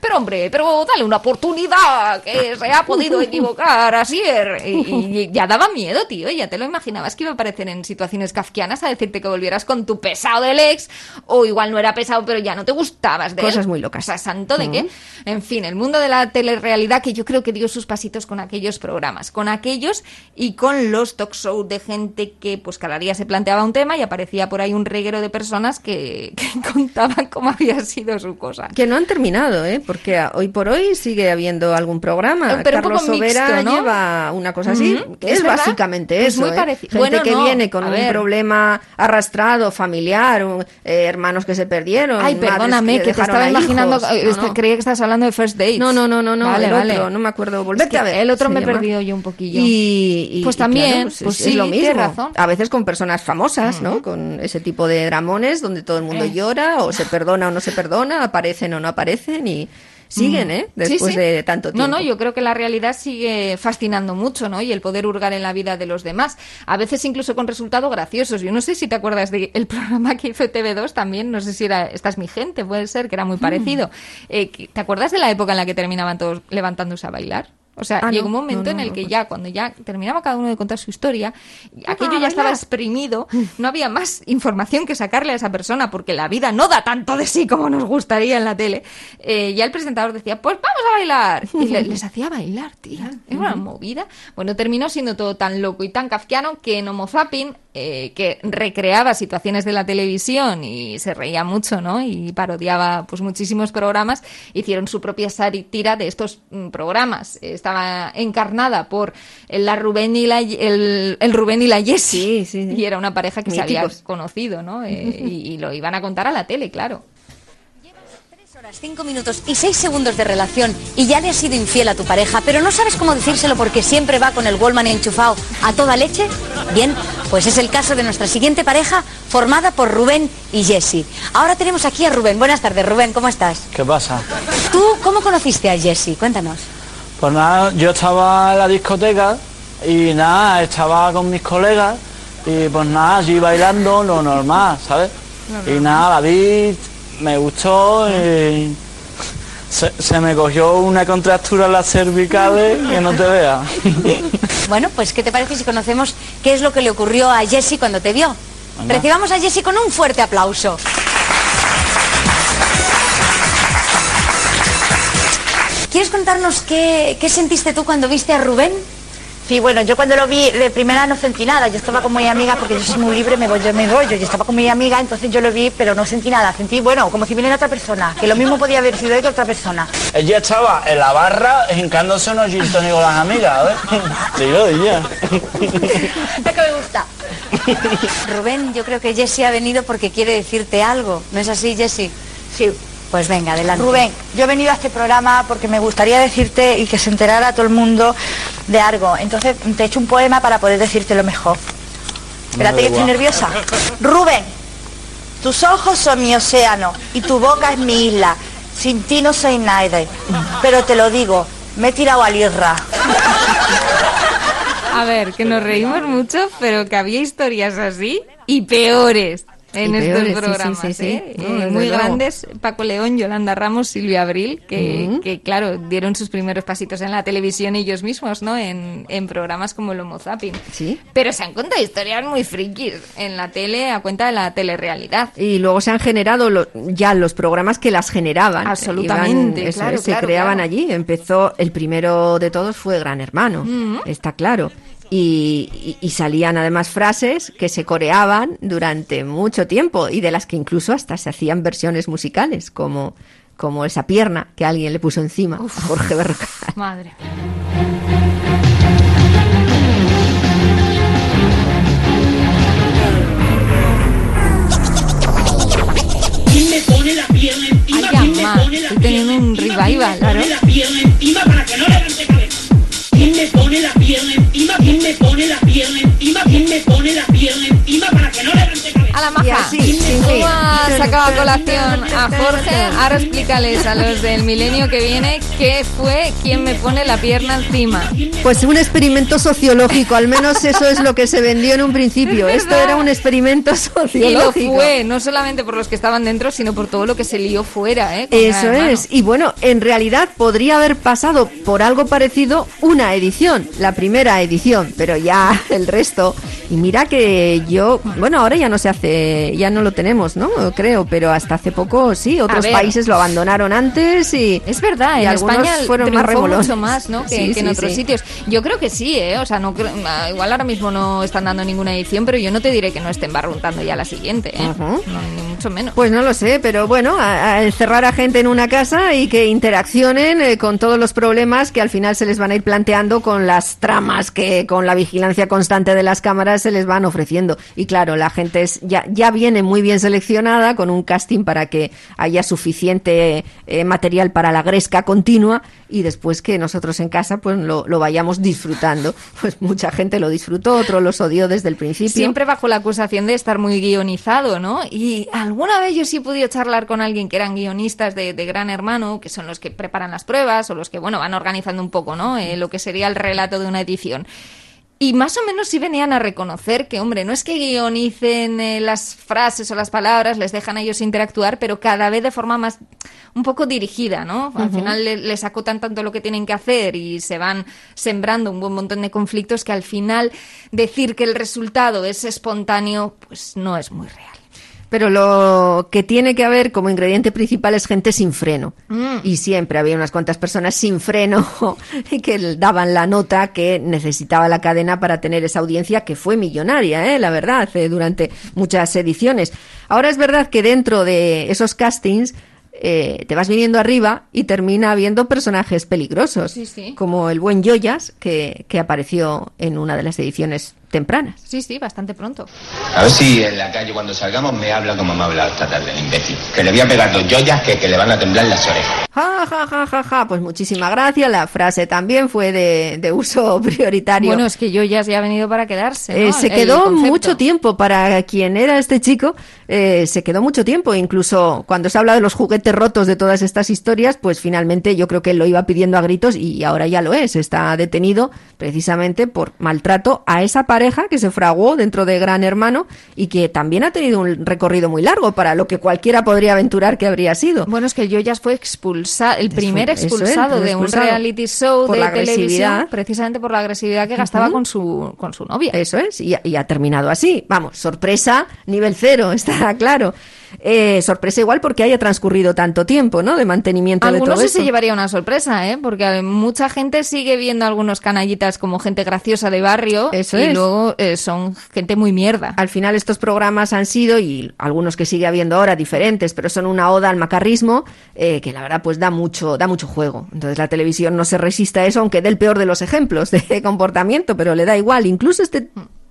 Pero hombre, pero dale una oportunidad, que se ha podido equivocar, así. Y, y ya daba miedo, tío, ya te lo imaginabas que iba a aparecer en situaciones kafkianas a decirte que volvieras con tu pesado del ex, o igual no era pesado, pero ya no te gustabas de él. Cosas muy locas. O sea, santo de qué. En fin, el mundo de la telerrealidad que yo creo que dio sus pasitos con aquellos programas, con aquellos y con los talk shows de gente que pues cada día se planteaba un tema y aparecía por ahí un reguero de personas que, que contaban cómo había sido su cosa. Que no han terminado, ¿eh? Porque hoy por hoy sigue habiendo algún programa. Eh, pero un Carlos poco Sobera mixto, ¿no? lleva una cosa así, que ¿es es, básicamente Es eso. muy ¿eh? parecido. Gente Bueno, que no, viene con a un ver. problema arrastrado, familiar, un- eh, hermanos que se perdieron. Ay, perdóname, que, te estaba imaginando, eh, No, es creía que estabas hablando de First Dates. No, no, no, no, no, Vale, el vale. otro, no me acuerdo. Es Volvete que a ver. El otro me he perdido yo un poquillo. Y, y- Pues claro, también, pues pues es, es sí, lo mismo. razón. A veces con personas famosas, ¿no? Con ese tipo de dramones donde todo el mundo Eh. llora o se perdona o no se perdona, aparecen o no aparecen y siguen, ¿eh? Mm. Sí, Después sí. de tanto tiempo. No, no, yo creo que la realidad sigue fascinando mucho, ¿no? Y el poder hurgar en la vida de los demás. A veces incluso con resultados graciosos. Yo no sé si te acuerdas del programa que hizo TV2 también, no sé si era Esta es mi gente, puede ser, que era Mm. muy parecido. Eh, ¿Te acuerdas de la época en la que terminaban todos levantándose a bailar? O sea, Ah, llegó un momento no, en el que recuerdo. ya, cuando ya terminaba cada uno de contar su historia, aquello ya estaba exprimido, no había más información que sacarle a esa persona, porque la vida no da tanto de sí como nos gustaría en la tele. Eh, ya el presentador decía, pues vamos a bailar. Y le- les hacía bailar, tía. Era una movida. Bueno, terminó siendo todo tan loco y tan kafkiano que en Homo Zapping, eh, que recreaba situaciones de la televisión y se reía mucho, ¿no? Y parodiaba pues muchísimos programas, hicieron su propia sátira de estos mm, programas. Estaba encarnada por la Rubén y la, el, el Rubén y la Jessie. Sí, sí, sí. Y era una pareja que se había Míticos. conocido, ¿no? Eh, y, y lo iban a contar a la tele, claro. horas, 5 minutos y 6 segundos de relación y ya le has sido infiel a tu pareja, pero no sabes cómo decírselo porque siempre va con el Wallman enchufado a toda leche? Bien, pues es el caso de nuestra siguiente pareja formada por Rubén y Jesse. Ahora tenemos aquí a Rubén. Buenas tardes, Rubén, ¿cómo estás? ¿Qué pasa? ¿Tú cómo conociste a Jesse? Cuéntanos. Pues nada, yo estaba en la discoteca y nada, estaba con mis colegas y pues nada, allí bailando lo normal, ¿sabes? Y nada, la vi, me gustó y se, se me cogió una contractura en las cervicales que no te veas. Bueno, pues ¿qué te parece si conocemos qué es lo que le ocurrió a Jesse cuando te vio? Venga. Recibamos a Jesse con un fuerte aplauso. ¿Quieres contarnos qué, qué sentiste tú cuando viste a Rubén? Sí, bueno, yo cuando lo vi de primera no sentí nada. Yo estaba con mi amiga, porque yo soy muy libre, me voy, yo me voy. Yo estaba con mi amiga, entonces yo lo vi, pero no sentí nada. Sentí, bueno, como si viniera otra persona, que lo mismo podía haber sido que otra persona. Ella estaba en la barra hincándose unos gin con las amigas, ¿ves? Digo, ella. Es que me gusta. Rubén, yo creo que Jessie ha venido porque quiere decirte algo. ¿No es así, Jessie? Sí. Pues venga, adelante. Rubén, yo he venido a este programa porque me gustaría decirte y que se enterara todo el mundo de algo. Entonces te he hecho un poema para poder decírtelo mejor. Espérate que estoy nerviosa. Rubén, tus ojos son mi océano y tu boca es mi isla. Sin ti no soy nadie. Pero te lo digo, me he tirado al Irra. A ver, que nos reímos mucho, pero que había historias así y peores en estos peores, programas, sí, sí. ¿eh? No, Eh, muy luego. grandes, Paco León, Yolanda Ramos, Silvia Abril, que, claro, dieron sus primeros pasitos en la televisión ellos mismos, ¿no? En, en programas como el Homo Zapping. Sí. Pero se han contado historias muy frikis en la tele a cuenta de la telerrealidad. Y luego se han generado lo- ya los programas que las generaban. Absolutamente, Iban- eso claro, es, se claro, creaban claro. allí. Empezó, el primero de todos fue Gran Hermano, está claro. Y, y- y salían además frases que se coreaban durante mucho tiempo y de las que incluso hasta se hacían versiones musicales, como, como esa pierna que alguien le puso encima a Jorge Berrocal. Madre. ¿Quién me pone la pierna encima? Ay, ¿Quién me mamá, pone la estoy teniendo pierna un encima? revival, ¿Quién me pone claro. Me pone la pierna encima? ¿Quién me pone la pierna encima? ¿Quién me pone la pierna la Y maja, así, sin ¿cómo fin. has sacado a colación a Jorge? Ahora explícales a los del milenio que viene qué fue quien me pone la pierna encima. Pues un experimento sociológico, al menos eso es lo que se vendió en un principio. Es Esto era un experimento Y lo sociológico. fue, no solamente por los que estaban dentro, sino por todo lo que se lió fuera, ¿eh? Eso es. Y bueno, en realidad podría haber pasado por algo parecido una edición, la primera edición, pero ya el resto. Y mira que yo, bueno, ahora ya no se hace, ya no lo tenemos, ¿no? Creo, pero hasta hace poco sí, otros países lo abandonaron antes y Es verdad, y en algunos España fueron más remolones. mucho más, ¿no? Que, Sí, que en otros sí. sitios. Yo creo que sí, ¿eh? O sea, no creo- ah, igual ahora mismo no están dando ninguna edición, pero yo no te diré que no estén barruntando ya la siguiente, ¿eh? No, mucho menos. Pues no lo sé, pero bueno, a, a encerrar a gente en una casa y que interaccionen eh, con todos los problemas que al final se les van a ir planteando con las tramas que con la vigilancia constante de las cámaras se les van ofreciendo. Y claro, la gente es, ya, ya viene muy bien seleccionada con un casting para que haya suficiente eh, material para la gresca continua y después que nosotros en casa pues lo, lo vayamos disfrutando. Pues mucha gente lo disfrutó, otro los odió desde el principio. Siempre bajo la acusación de estar muy guionizado, ¿no? Y alguna vez yo sí he podido charlar con alguien que eran guionistas de, de Gran Hermano, que son los que preparan las pruebas o los que, bueno, van organizando un poco, ¿no? Eh, lo que sería el relato de una edición. Y más o menos sí venían a reconocer que, hombre, no es que guionicen eh, las frases o las palabras, les dejan a ellos interactuar, pero cada vez de forma más un poco dirigida, ¿no? Al final le- les acotan tanto lo que tienen que hacer y se van sembrando un buen montón de conflictos que al final decir que el resultado es espontáneo, pues no es muy real. Pero lo que tiene que haber como ingrediente principal es gente sin freno. Mm. Y siempre había unas cuantas personas sin freno que daban la nota que necesitaba la cadena para tener esa audiencia que fue millonaria, ¿eh? la verdad, eh, durante muchas ediciones. Ahora es verdad que dentro de esos castings eh, te vas viniendo arriba y termina habiendo personajes peligrosos, Sí, sí. como el buen Yoyas, que, que apareció en una de las ediciones tempranas. Sí, sí, bastante pronto. A ver si en la calle cuando salgamos me habla como me ha hablado esta tarde el imbécil. Que le voy a pegar dos joyas que, que le van a temblar las orejas. Ja, ja, ja, ja, ja. Pues muchísimas gracias. La frase también fue de, de uso prioritario. Bueno, es que yo ya se ha venido para quedarse. ¿no? Eh, se quedó mucho tiempo para quien era este chico, eh, se quedó mucho tiempo. Incluso cuando se habla de los juguetes rotos de todas estas historias, pues finalmente yo creo que él lo iba pidiendo a gritos y ahora ya lo es. Está detenido precisamente por maltrato a esa pareja que se fraguó dentro de Gran Hermano y que también ha tenido un recorrido muy largo para lo que cualquiera podría aventurar que habría sido. Bueno, es que el Yoyas fue expulsado, el primer eso expulsado de un reality show por de la televisión, precisamente por la agresividad que gastaba con su con su novia. Eso es, y, y ha terminado así. Vamos, sorpresa, nivel cero, está claro. Eh, sorpresa igual porque haya transcurrido tanto tiempo, ¿no? De mantenimiento de Algunos todo sí esto. se llevaría una sorpresa, ¿eh? Porque mucha gente sigue viendo algunos canallitas como gente graciosa de barrio Eso y es. luego eh, son gente muy mierda. Al final estos programas han sido, y algunos que sigue habiendo ahora diferentes, pero son una oda al macarrismo, eh, que la verdad pues da mucho, da mucho juego. Entonces la televisión no se resiste a eso, aunque dé el peor de los ejemplos de comportamiento, pero le da igual. Incluso este,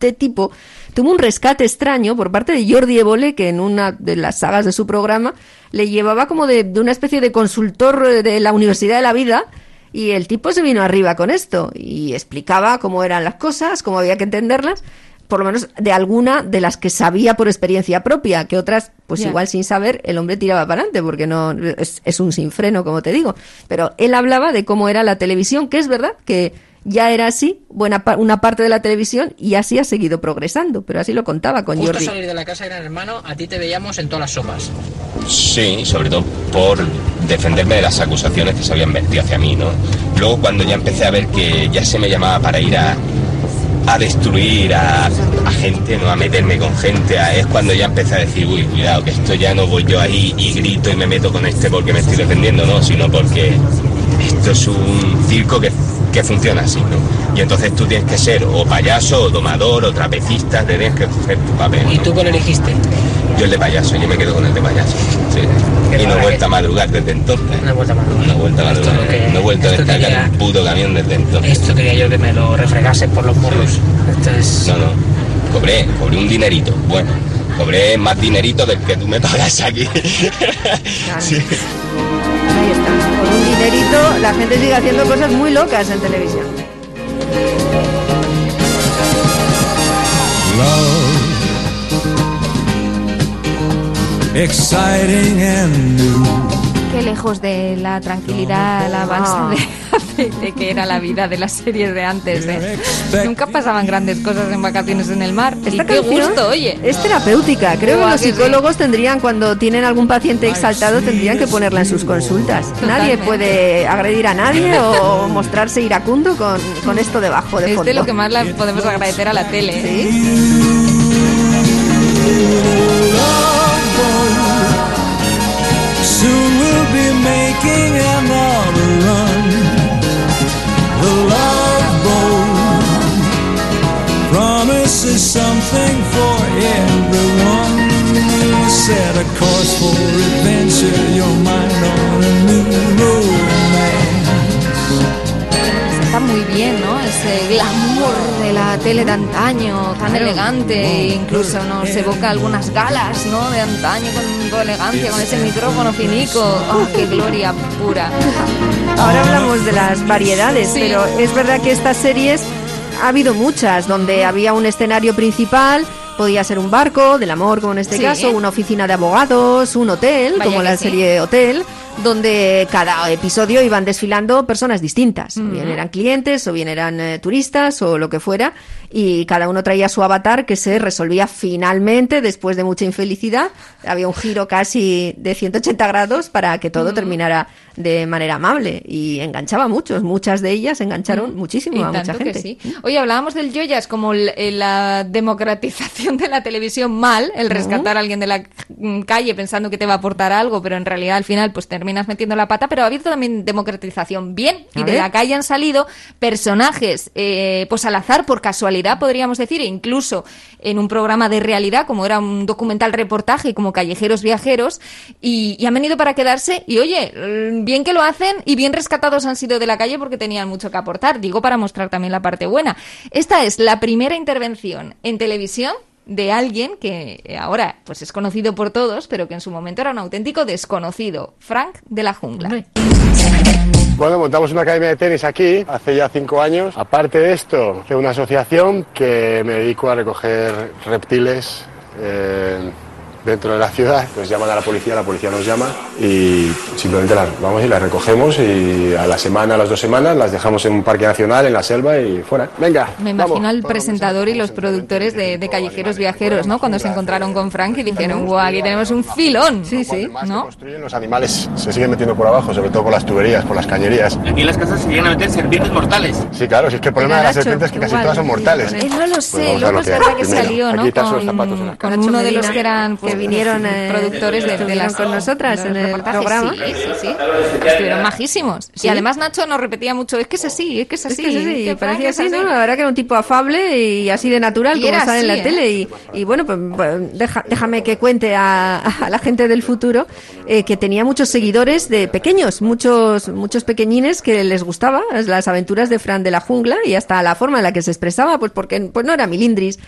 este tipo tuvo un rescate extraño por parte de Jordi Évole, que en una de las sagas de su programa le llevaba como de, de una especie de consultor eh, de la Universidad de la Vida, y el tipo se vino arriba con esto y explicaba cómo eran las cosas, cómo había que entenderlas, por lo menos de alguna de las que sabía por experiencia propia, que otras, pues igual sin saber, el hombre tiraba para adelante, porque no es, es un sinfreno, como te digo. Pero él hablaba de cómo era la televisión, que es verdad que ya era así, buena pa- una parte de la televisión, y así ha seguido progresando, pero así lo contaba con Justo Jordi. salir de la casa de Gran Hermano, a ti te veíamos en todas las sopas. Sí, sobre todo por defenderme de las acusaciones que se habían vertido hacia mí, ¿no? Luego cuando ya empecé a ver que ya se me llamaba para ir a, a destruir a, a gente, ¿no? A meterme con gente, a- es cuando ya empecé a decir, uy, cuidado, que esto ya no voy yo ahí y grito y me meto con este porque me estoy defendiendo, no, sino porque esto es un circo que, que funciona así, ¿no? Y entonces tú tienes que ser o payaso, o domador, o trapecista, tienes que hacer tu papel. ¿Y ¿no? tú cuál elegiste? Yo el de payaso, yo me quedo con el de payaso. Sí. Y no he vuelto a madrugar desde entonces. No he vuelto a madrugar. No he vuelto a madrugar. No he vuelto a esto descargar quería- un puto camión desde entonces. Esto quería yo que me lo refregases por los morros. Esto es... No, no. Cobré, cobré un dinerito. Bueno, cobré más dinerito del que tú me pagas aquí. Sí. La gente sigue haciendo cosas muy locas en televisión. Lejos de la tranquilidad, la balsa de aceite que era la vida de las series de antes. ¿eh? Nunca pasaban grandes cosas en vacaciones en el mar. y qué gusto, oye. Es terapéutica. Creo que los que sí. psicólogos tendrían, cuando tienen algún paciente exaltado, tendrían que ponerla en sus consultas. Nadie puede agredir a nadie o mostrarse iracundo con, con esto debajo de Es fondo. de lo que más la podemos agradecer a la tele. ¿eh? Be making another run. The love boat promises something for everyone. Set a course for adventure, your mind on muy bien, ¿no? Ese glamour de la tele de antaño, tan elegante, e incluso nos evoca algunas galas, ¿no? De antaño con toda elegancia, con ese micrófono finico. ¡Oh, qué gloria pura! Ahora hablamos de las variedades, Sí. pero es verdad que estas series ha habido muchas donde había un escenario principal. Podía ser un barco del amor, como en este Sí. caso, una oficina de abogados, un hotel, Vaya como la sí. serie Hotel, donde cada episodio iban desfilando personas distintas. O bien eran clientes, o bien eran eh, turistas, o lo que fuera, y cada uno traía su avatar que se resolvía finalmente, después de mucha infelicidad. Había un giro casi de 180 grados para que todo terminara de manera amable y enganchaba a muchos. Muchas de ellas engancharon muchísimo Y a mucha tanto gente. que sí. Oye, hablábamos del Joyas como el- la democratización de la televisión mal, el rescatar a alguien de la calle pensando que te va a aportar algo, pero en realidad al final pues terminas metiendo la pata, pero ha habido también democratización bien A y de ver. la calle han salido personajes eh, pues al azar, por casualidad podríamos decir, e incluso en un programa de realidad como era un documental reportaje como Callejeros Viajeros y, han venido para quedarse y oye, mm, bien que lo hacen y bien rescatados han sido de la calle porque tenían mucho que aportar, digo para mostrar también la parte buena. Esta es la primera intervención en televisión de alguien que ahora pues es conocido por todos, pero que en su momento era un auténtico desconocido, Frank de la Jungla. Bueno, montamos una academia de tenis aquí hace ya cinco años. Aparte de esto, tengo una asociación que me dedico a recoger reptiles eh, dentro de la ciudad. Nos llaman a la policía, la policía nos llama y simplemente las vamos y las recogemos y a la semana, a las dos semanas, las dejamos en un parque nacional, en la selva y fuera. Venga. Me imagino al presentador y los productores de, de Callejeros Viajeros, ¿no? Cuando se encontraron con Frank y dijeron, guau, aquí tenemos un filón. Sí, sí. ¿No? Los animales se siguen metiendo por abajo, sobre todo por las tuberías, por las cañerías. Aquí en las casas se llegan a meter serpientes mortales. Sí, claro, si es que el problema de las serpientes es que casi todas son mortales. Eh, no lo sé, Pues ver luego lo es que hay. verdad que salió, ¿no? Con, uno de los que eran pues, que vinieron eh, productores de, de las con nosotras en el programa. Sí, sí, sí. Estuvieron majísimos. Sí. Y además Nacho nos repetía mucho, es que es así, es que es Es así. que sí, que parecía es así, ¿no? La verdad que era un tipo afable y así de natural Y como sale en la ¿eh? tele. Y, y bueno, pues pues, deja- déjame que cuente a, a la gente del futuro eh, que tenía muchos seguidores de pequeños, muchos muchos pequeñines que les gustaba las aventuras de Fran de la jungla y hasta la forma en la que se expresaba, pues porque pues no era milindris.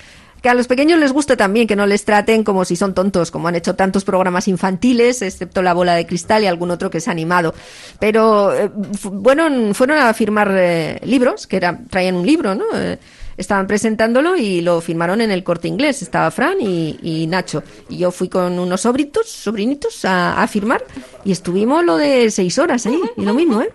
Que a los pequeños les gusta también que no les traten como si son tontos, como han hecho tantos programas infantiles, excepto La Bola de Cristal y algún otro que se ha animado. Pero eh, bueno, fueron a firmar eh, libros, que era, traían un libro, ¿no? Eh, estaban presentándolo y lo firmaron en el corte inglés. Estaba Fran y, Nacho. Y yo fui con unos sobritos, sobrinitos a, firmar y estuvimos lo de seis horas ahí. Y lo mismo, ¿eh?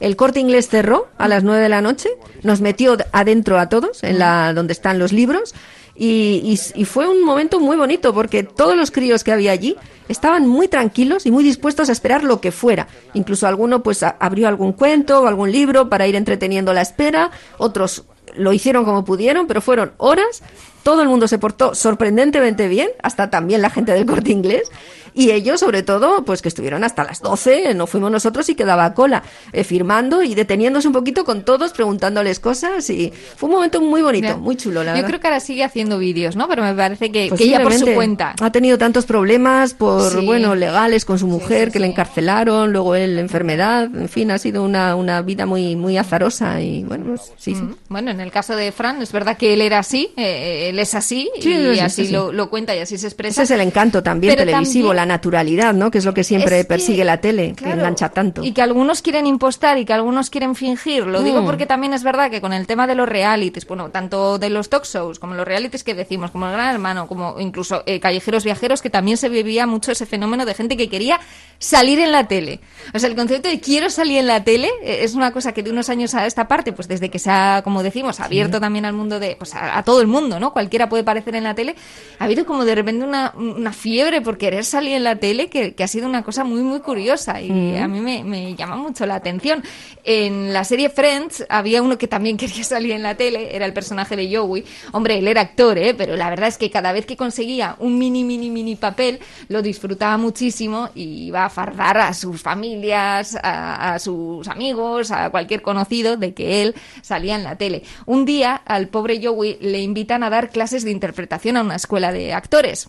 El corte inglés cerró a las nueve de la noche, nos metió adentro a todos, en la donde están los libros. Y, y- fue un momento muy bonito porque todos los críos que había allí estaban muy tranquilos y muy dispuestos a esperar lo que fuera. Incluso alguno pues abrió algún cuento o algún libro para ir entreteniendo la espera, otros lo hicieron como pudieron, pero fueron horas. Todo el mundo se portó sorprendentemente bien, hasta también la gente del corte inglés. Y ellos, sobre todo, pues que estuvieron hasta las 12, no fuimos nosotros y quedaba cola, eh, firmando y deteniéndose un poquito con todos, preguntándoles cosas. Y fue un momento muy bonito, muy chulo, la Yo verdad. creo que ahora sigue haciendo vídeos, ¿no? Pero me parece que, que ella por su cuenta. Ha tenido tantos problemas por, Sí. bueno, legales con su mujer, que le encarcelaron, luego él enfermedad, en fin, ha sido una, una vida muy, muy azarosa y bueno, pues, sí, sí. Mm. Bueno, en el caso de Fran, es verdad que él era así, eh, él es así, Sí, y sí, sí, así sí. Lo, lo cuenta y así se expresa. Ese es el encanto también Pero televisivo, también- la naturalidad, ¿no? Que es lo que siempre Es que, persigue la tele, que engancha tanto. Y que algunos quieren impostar y que algunos quieren fingir. Lo digo Mm. porque también es verdad que con el tema de los realities, bueno, tanto de los talk shows como los realities que decimos, como el Gran Hermano, como incluso eh, Callejeros Viajeros, que también se vivía mucho ese fenómeno de gente que quería salir en la tele. O sea, el concepto de quiero salir en la tele eh, es una cosa que de unos años a esta parte, pues desde que se ha, como decimos, abierto también al mundo de, pues a, a todo el mundo, ¿no? Cualquiera puede aparecer en la tele. Ha habido como de repente una, una fiebre por querer salir en la tele que, que ha sido una cosa muy, muy curiosa y Mm. a mí me, me llama mucho la atención. En la serie Friends había uno que también quería salir en la tele, era el personaje de Joey. Hombre, él era actor, ¿eh? Pero la verdad es que cada vez que conseguía un mini, mini, mini papel, lo disfrutaba muchísimo y iba a fardar a sus familias, a, a sus amigos, a cualquier conocido de que él salía en la tele. Un día al pobre Joey le invitan a dar clases de interpretación a una escuela de actores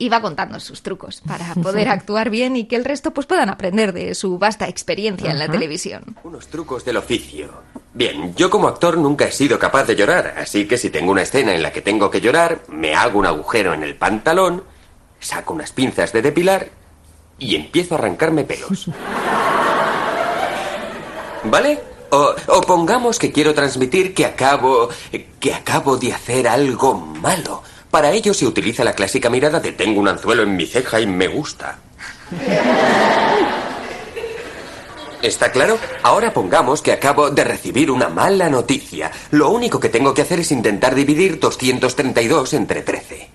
iba contando sus trucos para poder actuar bien y que el resto pues puedan aprender de su vasta experiencia en la televisión. Unos trucos del oficio. Bien, yo como actor nunca he sido capaz de llorar, así que si tengo una escena en la que tengo que llorar, me hago un agujero en el pantalón, saco unas pinzas de depilar y empiezo a arrancarme pelos. ¿Vale? O, pongamos que quiero transmitir que acabo. que acabo de hacer algo malo. Para ello se utiliza la clásica mirada de tengo un anzuelo en mi ceja y me gusta. ¿Está claro? Ahora pongamos que acabo de recibir una mala noticia. Lo único que tengo que hacer es intentar dividir 232 entre 13.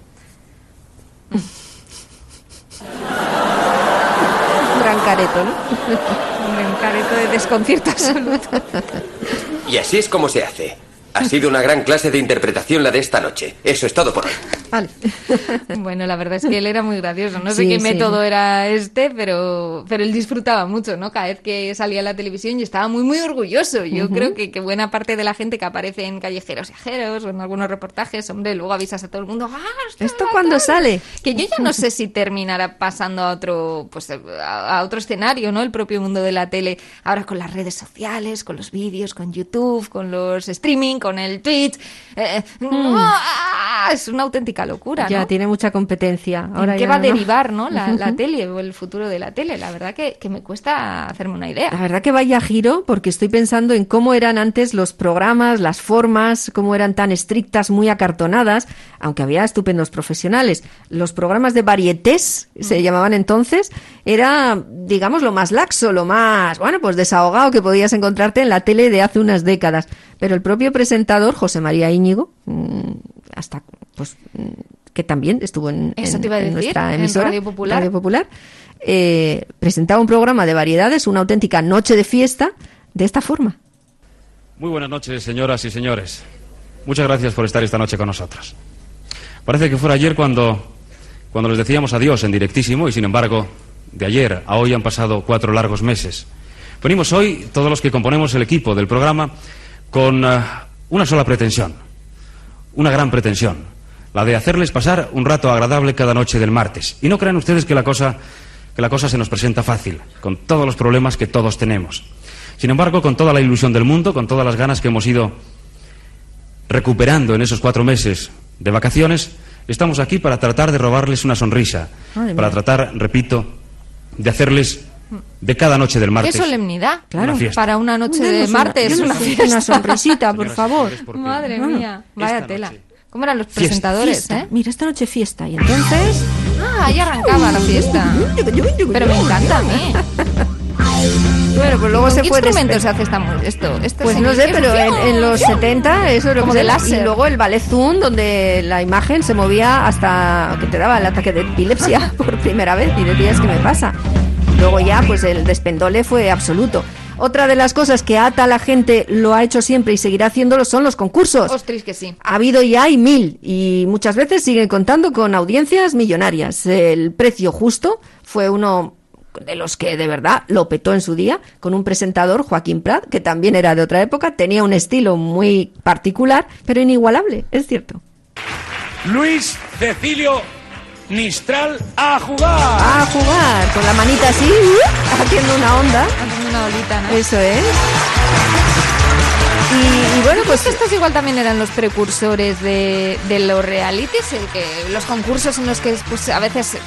Un gran careto, ¿no? Careto de desconcierto absoluto. Y así es como se hace. Ha sido una gran clase de interpretación la de esta noche. Eso es todo por hoy. Bueno, la verdad es que él era muy gracioso. No sé Sí, qué sí. método era este, pero, pero él disfrutaba mucho, ¿no? Cada vez que salía a la televisión y estaba muy, muy orgulloso. Yo Ujú. creo que, que buena parte de la gente que aparece en Callejeros Viajeros o en algunos reportajes, hombre, luego avisas a todo el mundo, ¡ah, ¿Esto cuándo sale? Que yo ya no sé si terminará pasando a otro, pues a, a otro escenario, ¿no? El propio mundo de la tele, ahora con las redes sociales, con los vídeos, con YouTube, con los streaming, con el Twitch. Eh, ¡ah! es una auténtica locura, Ya ¿no? tiene mucha competencia. Ahora ¿En qué va a derivar, no? La, la tele o el futuro de la tele. La verdad que, que me cuesta hacerme una idea. La verdad que vaya giro, porque estoy pensando en cómo eran antes los programas, las formas, cómo eran tan estrictas, muy acartonadas, aunque había estupendos profesionales. Los programas de varietés, se llamaban entonces, era, digamos, lo más laxo, lo más, bueno, pues desahogado que podías encontrarte en la tele de hace unas décadas. Pero el propio presentador, José María Íñigo, mm, hasta, pues, mm, que también estuvo en, Eso en- te iba a en decir, nuestra en emisora, Radio Popular. Radio Popular, eh, presentaba un programa de variedades, una auténtica noche de fiesta, de esta forma. Muy buenas noches, señoras y señores. Muchas gracias por estar esta noche con nosotros. Parece que fuera ayer cuando, cuando les decíamos adiós en directísimo y sin embargo, de ayer a hoy han pasado cuatro largos meses. Venimos hoy, todos los que componemos el equipo del programa, con eh, una sola pretensión, una gran pretensión, la de hacerles pasar un rato agradable cada noche del martes. Y no crean ustedes que la cosa, que la cosa se nos presenta fácil, con todos los problemas que todos tenemos. Sin embargo, con toda la ilusión del mundo, con todas las ganas que hemos ido recuperando en esos cuatro meses de vacaciones, estamos aquí para tratar de robarles una sonrisa, para tratar, repito, de hacerles de cada noche del Qué martes. solemnidad. Una fiesta. Para una noche de una- martes. una una fiesta. sonrisita, por favor. Madre Bueno, mía. Vaya tela. noche. ¿Cómo eran los Fiesta, presentadores, fiesta. eh? Mira, esta noche fiesta. Y entonces... Ah, ahí arrancaba la fiesta. Pero me encanta a mí. Bueno, pues luego ¿Con se qué fue instrumento despe- se hace esta esto? esto Pues no sé, pero en, en los 70 eso es lo Como que de se- láser. Y luego el ballet zoom, donde la imagen se movía hasta que te daba el ataque de epilepsia por primera vez y decías, ¿qué me pasa? Luego ya, pues el despendole fue absoluto. Otra de las cosas que ata a la gente lo ha hecho siempre y seguirá haciéndolo son los concursos. Ostras, que sí. Ha habido y hay mil y muchas veces siguen contando con audiencias millonarias. El precio justo fue uno de los que de verdad lo petó en su día, con un presentador, Joaquín Prat, que también era de otra época, tenía un estilo muy particular, pero inigualable, es cierto. Luis Cecilio Nistral a jugar. A jugar, con la manita así, uh, haciendo una onda. Haciendo una olita, ¿no? Eso es. Y, y bueno, pues estos igual también eran los precursores de, de los realities, el que, los concursos en los que pues, a veces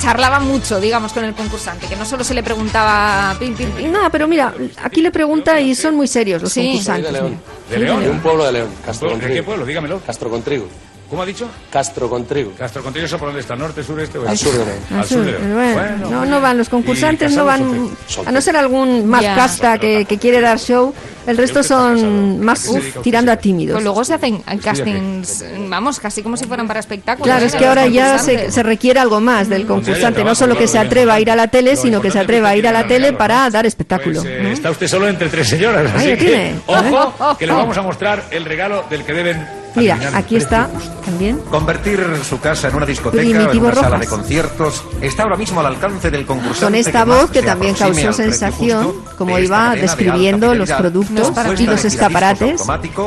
charlaba mucho, digamos, con el concursante, que no solo se le preguntaba pim, pim, pim. No, pero mira, aquí le pregunta y son muy serios los Sí. concursantes. Soy de León. ¿De León? De un pueblo de León, Castro ¿De qué pueblo? Dígamelo. Castro con trigo. ¿Cómo ha dicho? Castro con trigo. Castro Contigo, ¿eso por dónde está? ¿Norte, sur, este o Al oeste? sur de León. Ah, Al sur de León. bueno, Bueno, no, no van, los concursantes ¿Y no van, a no ser algún más casta que, que quiere dar show, el resto son más ¿A qué se dedica usted, tirando a tímidos. Pues luego se hacen castings, vamos, casi como si fueran para espectáculos. Claro, ¿eh? es que ahora ya se, requiere algo más del concursante, no solo que se atreva a ir a la tele, sino que se atreva a ir a la tele para dar espectáculo. Pues, eh, ¿no? está usted solo entre tres señoras, Ahí así lo que tiene. ojo, que le ¿Eh? vamos a mostrar el regalo del que deben Mira, aquí está también. Convertir su casa en una discoteca o en Primitivo una sala Rojas. de conciertos está ahora mismo al alcance del concursante. Con esta más voz que también causó sensación, como de iba de describiendo alta los productos compuesta y los de escaparates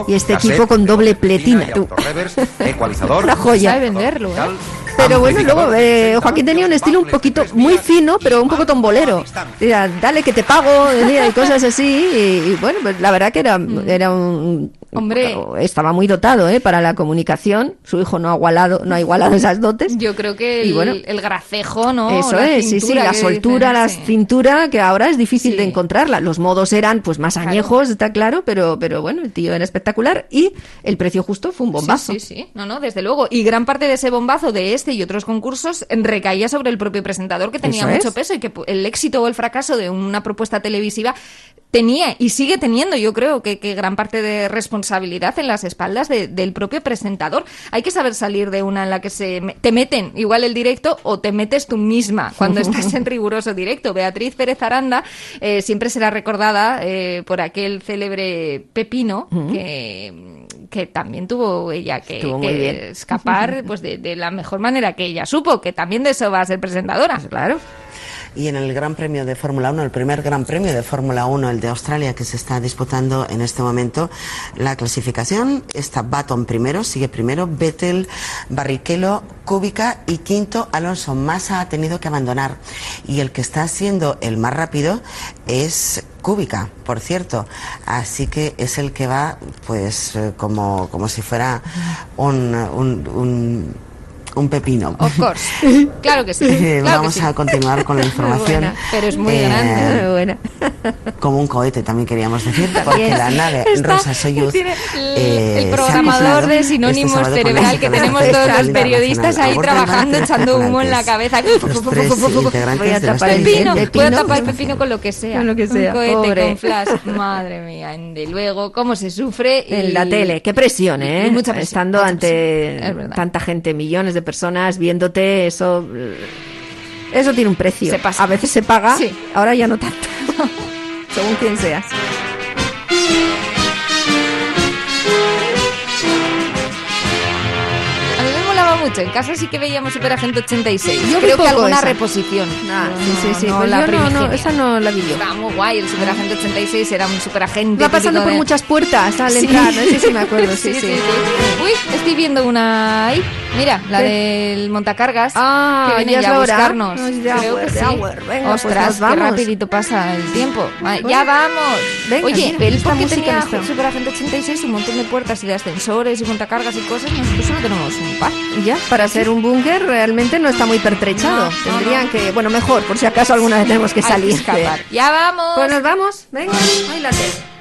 y este equipo con doble pletina. tú. Una joya. Sabe venderlo, ¿eh? Pero bueno, luego eh, Joaquín tenía un estilo un poquito muy fino, pero un poco tombolero. Decía, dale que te pago, y cosas así. Y, y bueno, pues la verdad que era, era un... Hombre. Estaba muy dotado ¿eh? para la comunicación. Su hijo no ha igualado, no ha igualado esas dotes. Yo creo que el, bueno, el gracejo, ¿no? Eso La es, sí, sí, la soltura, la cintura, que ahora es difícil Sí. de encontrarla. Los modos eran pues más Claro. añejos, está claro, pero, pero bueno, el tío era espectacular y el precio justo fue un bombazo. Sí, sí, sí. No, no, desde luego. Y gran parte de ese bombazo de este y otros concursos recaía sobre el propio presentador, que tenía Eso mucho es. peso y que el éxito o el fracaso de una propuesta televisiva tenía y sigue teniendo, yo creo, que, que gran parte de responsabilidad en las espaldas de- del propio presentador. Hay que saber salir de una en la que se me- te meten igual el directo o te metes tú misma cuando estás en riguroso directo. Beatriz Pérez Aranda eh, siempre será recordada eh, por aquel célebre Pepino que, que también tuvo ella que, escapar pues de, de la mejor manera que ella supo, que también de eso va a ser presentadora. Claro. Y en el Gran Premio de Fórmula 1, el primer Gran Premio de Fórmula 1, el de Australia, que se está disputando en este momento, la clasificación está Baton primero, sigue primero, Vettel, Barrichello, Kubica y quinto Alonso. Massa ha tenido que abandonar. Y el que está siendo el más rápido es Kubica, por cierto. Así que es el que va, pues, eh, como, como si fuera un, un, un pepino. Of course. Claro que sí. Eh, claro Vamos que sí. a continuar con la información. buena, pero es muy Eh, grande. Muy buena. Como un cohete también queríamos decir, porque la nave Está- Rosa Soyuz tiene el, eh, el programador de este sinónimos con cerebral que tenemos todos los periodistas ahí trabajando echando humo en la cabeza. Los tres integrantes Voy a tapar el. Pepino, puedo tapar el pepino con lo que sea. Con lo que sea, Un cohete pobre. con flash. Madre mía, de luego, cómo se sufre. y- En la tele, qué presión, ¿eh? y mucha presión, Estando mucha ante presión, es tanta gente, millones de personas viéndote, eso eso tiene un precio. Se pasa. A veces se paga, Sí. ahora ya no tanto. Según quien seas. Mucho. En casa sí que veíamos Super Agente 86. Yo Creo que alguna esa. reposición. Ah, sí, sí, sí. No, Pues la yo no, no, esa no la vi yo. Estaba muy guay. El Super Agente 86 era un super agente. Va pasando por de- muchas puertas al Sí. entrar, ¿no? Sí, sí, me acuerdo, sí, sí. Uy, estoy viendo una ahí. Mira, la del montacargas. Ah, que viene ya a buscarnos. Ya, Creo que pues, sí. pues, venga, pues Ostras, nos qué rapidito pasa el tiempo. Ya vamos. Venga, Oye, mira, esta porque tenía. Super Agente 86 un montón de puertas y de ascensores y montacargas y cosas. Nosotros no tenemos un par. Ya, para ser un búnker realmente no está muy pertrechado. No, Tendrían no. que, bueno, mejor, por si acaso alguna vez tenemos que Hay que salir. escapar. Ya vamos. Pues nos vamos. Venga, bailate.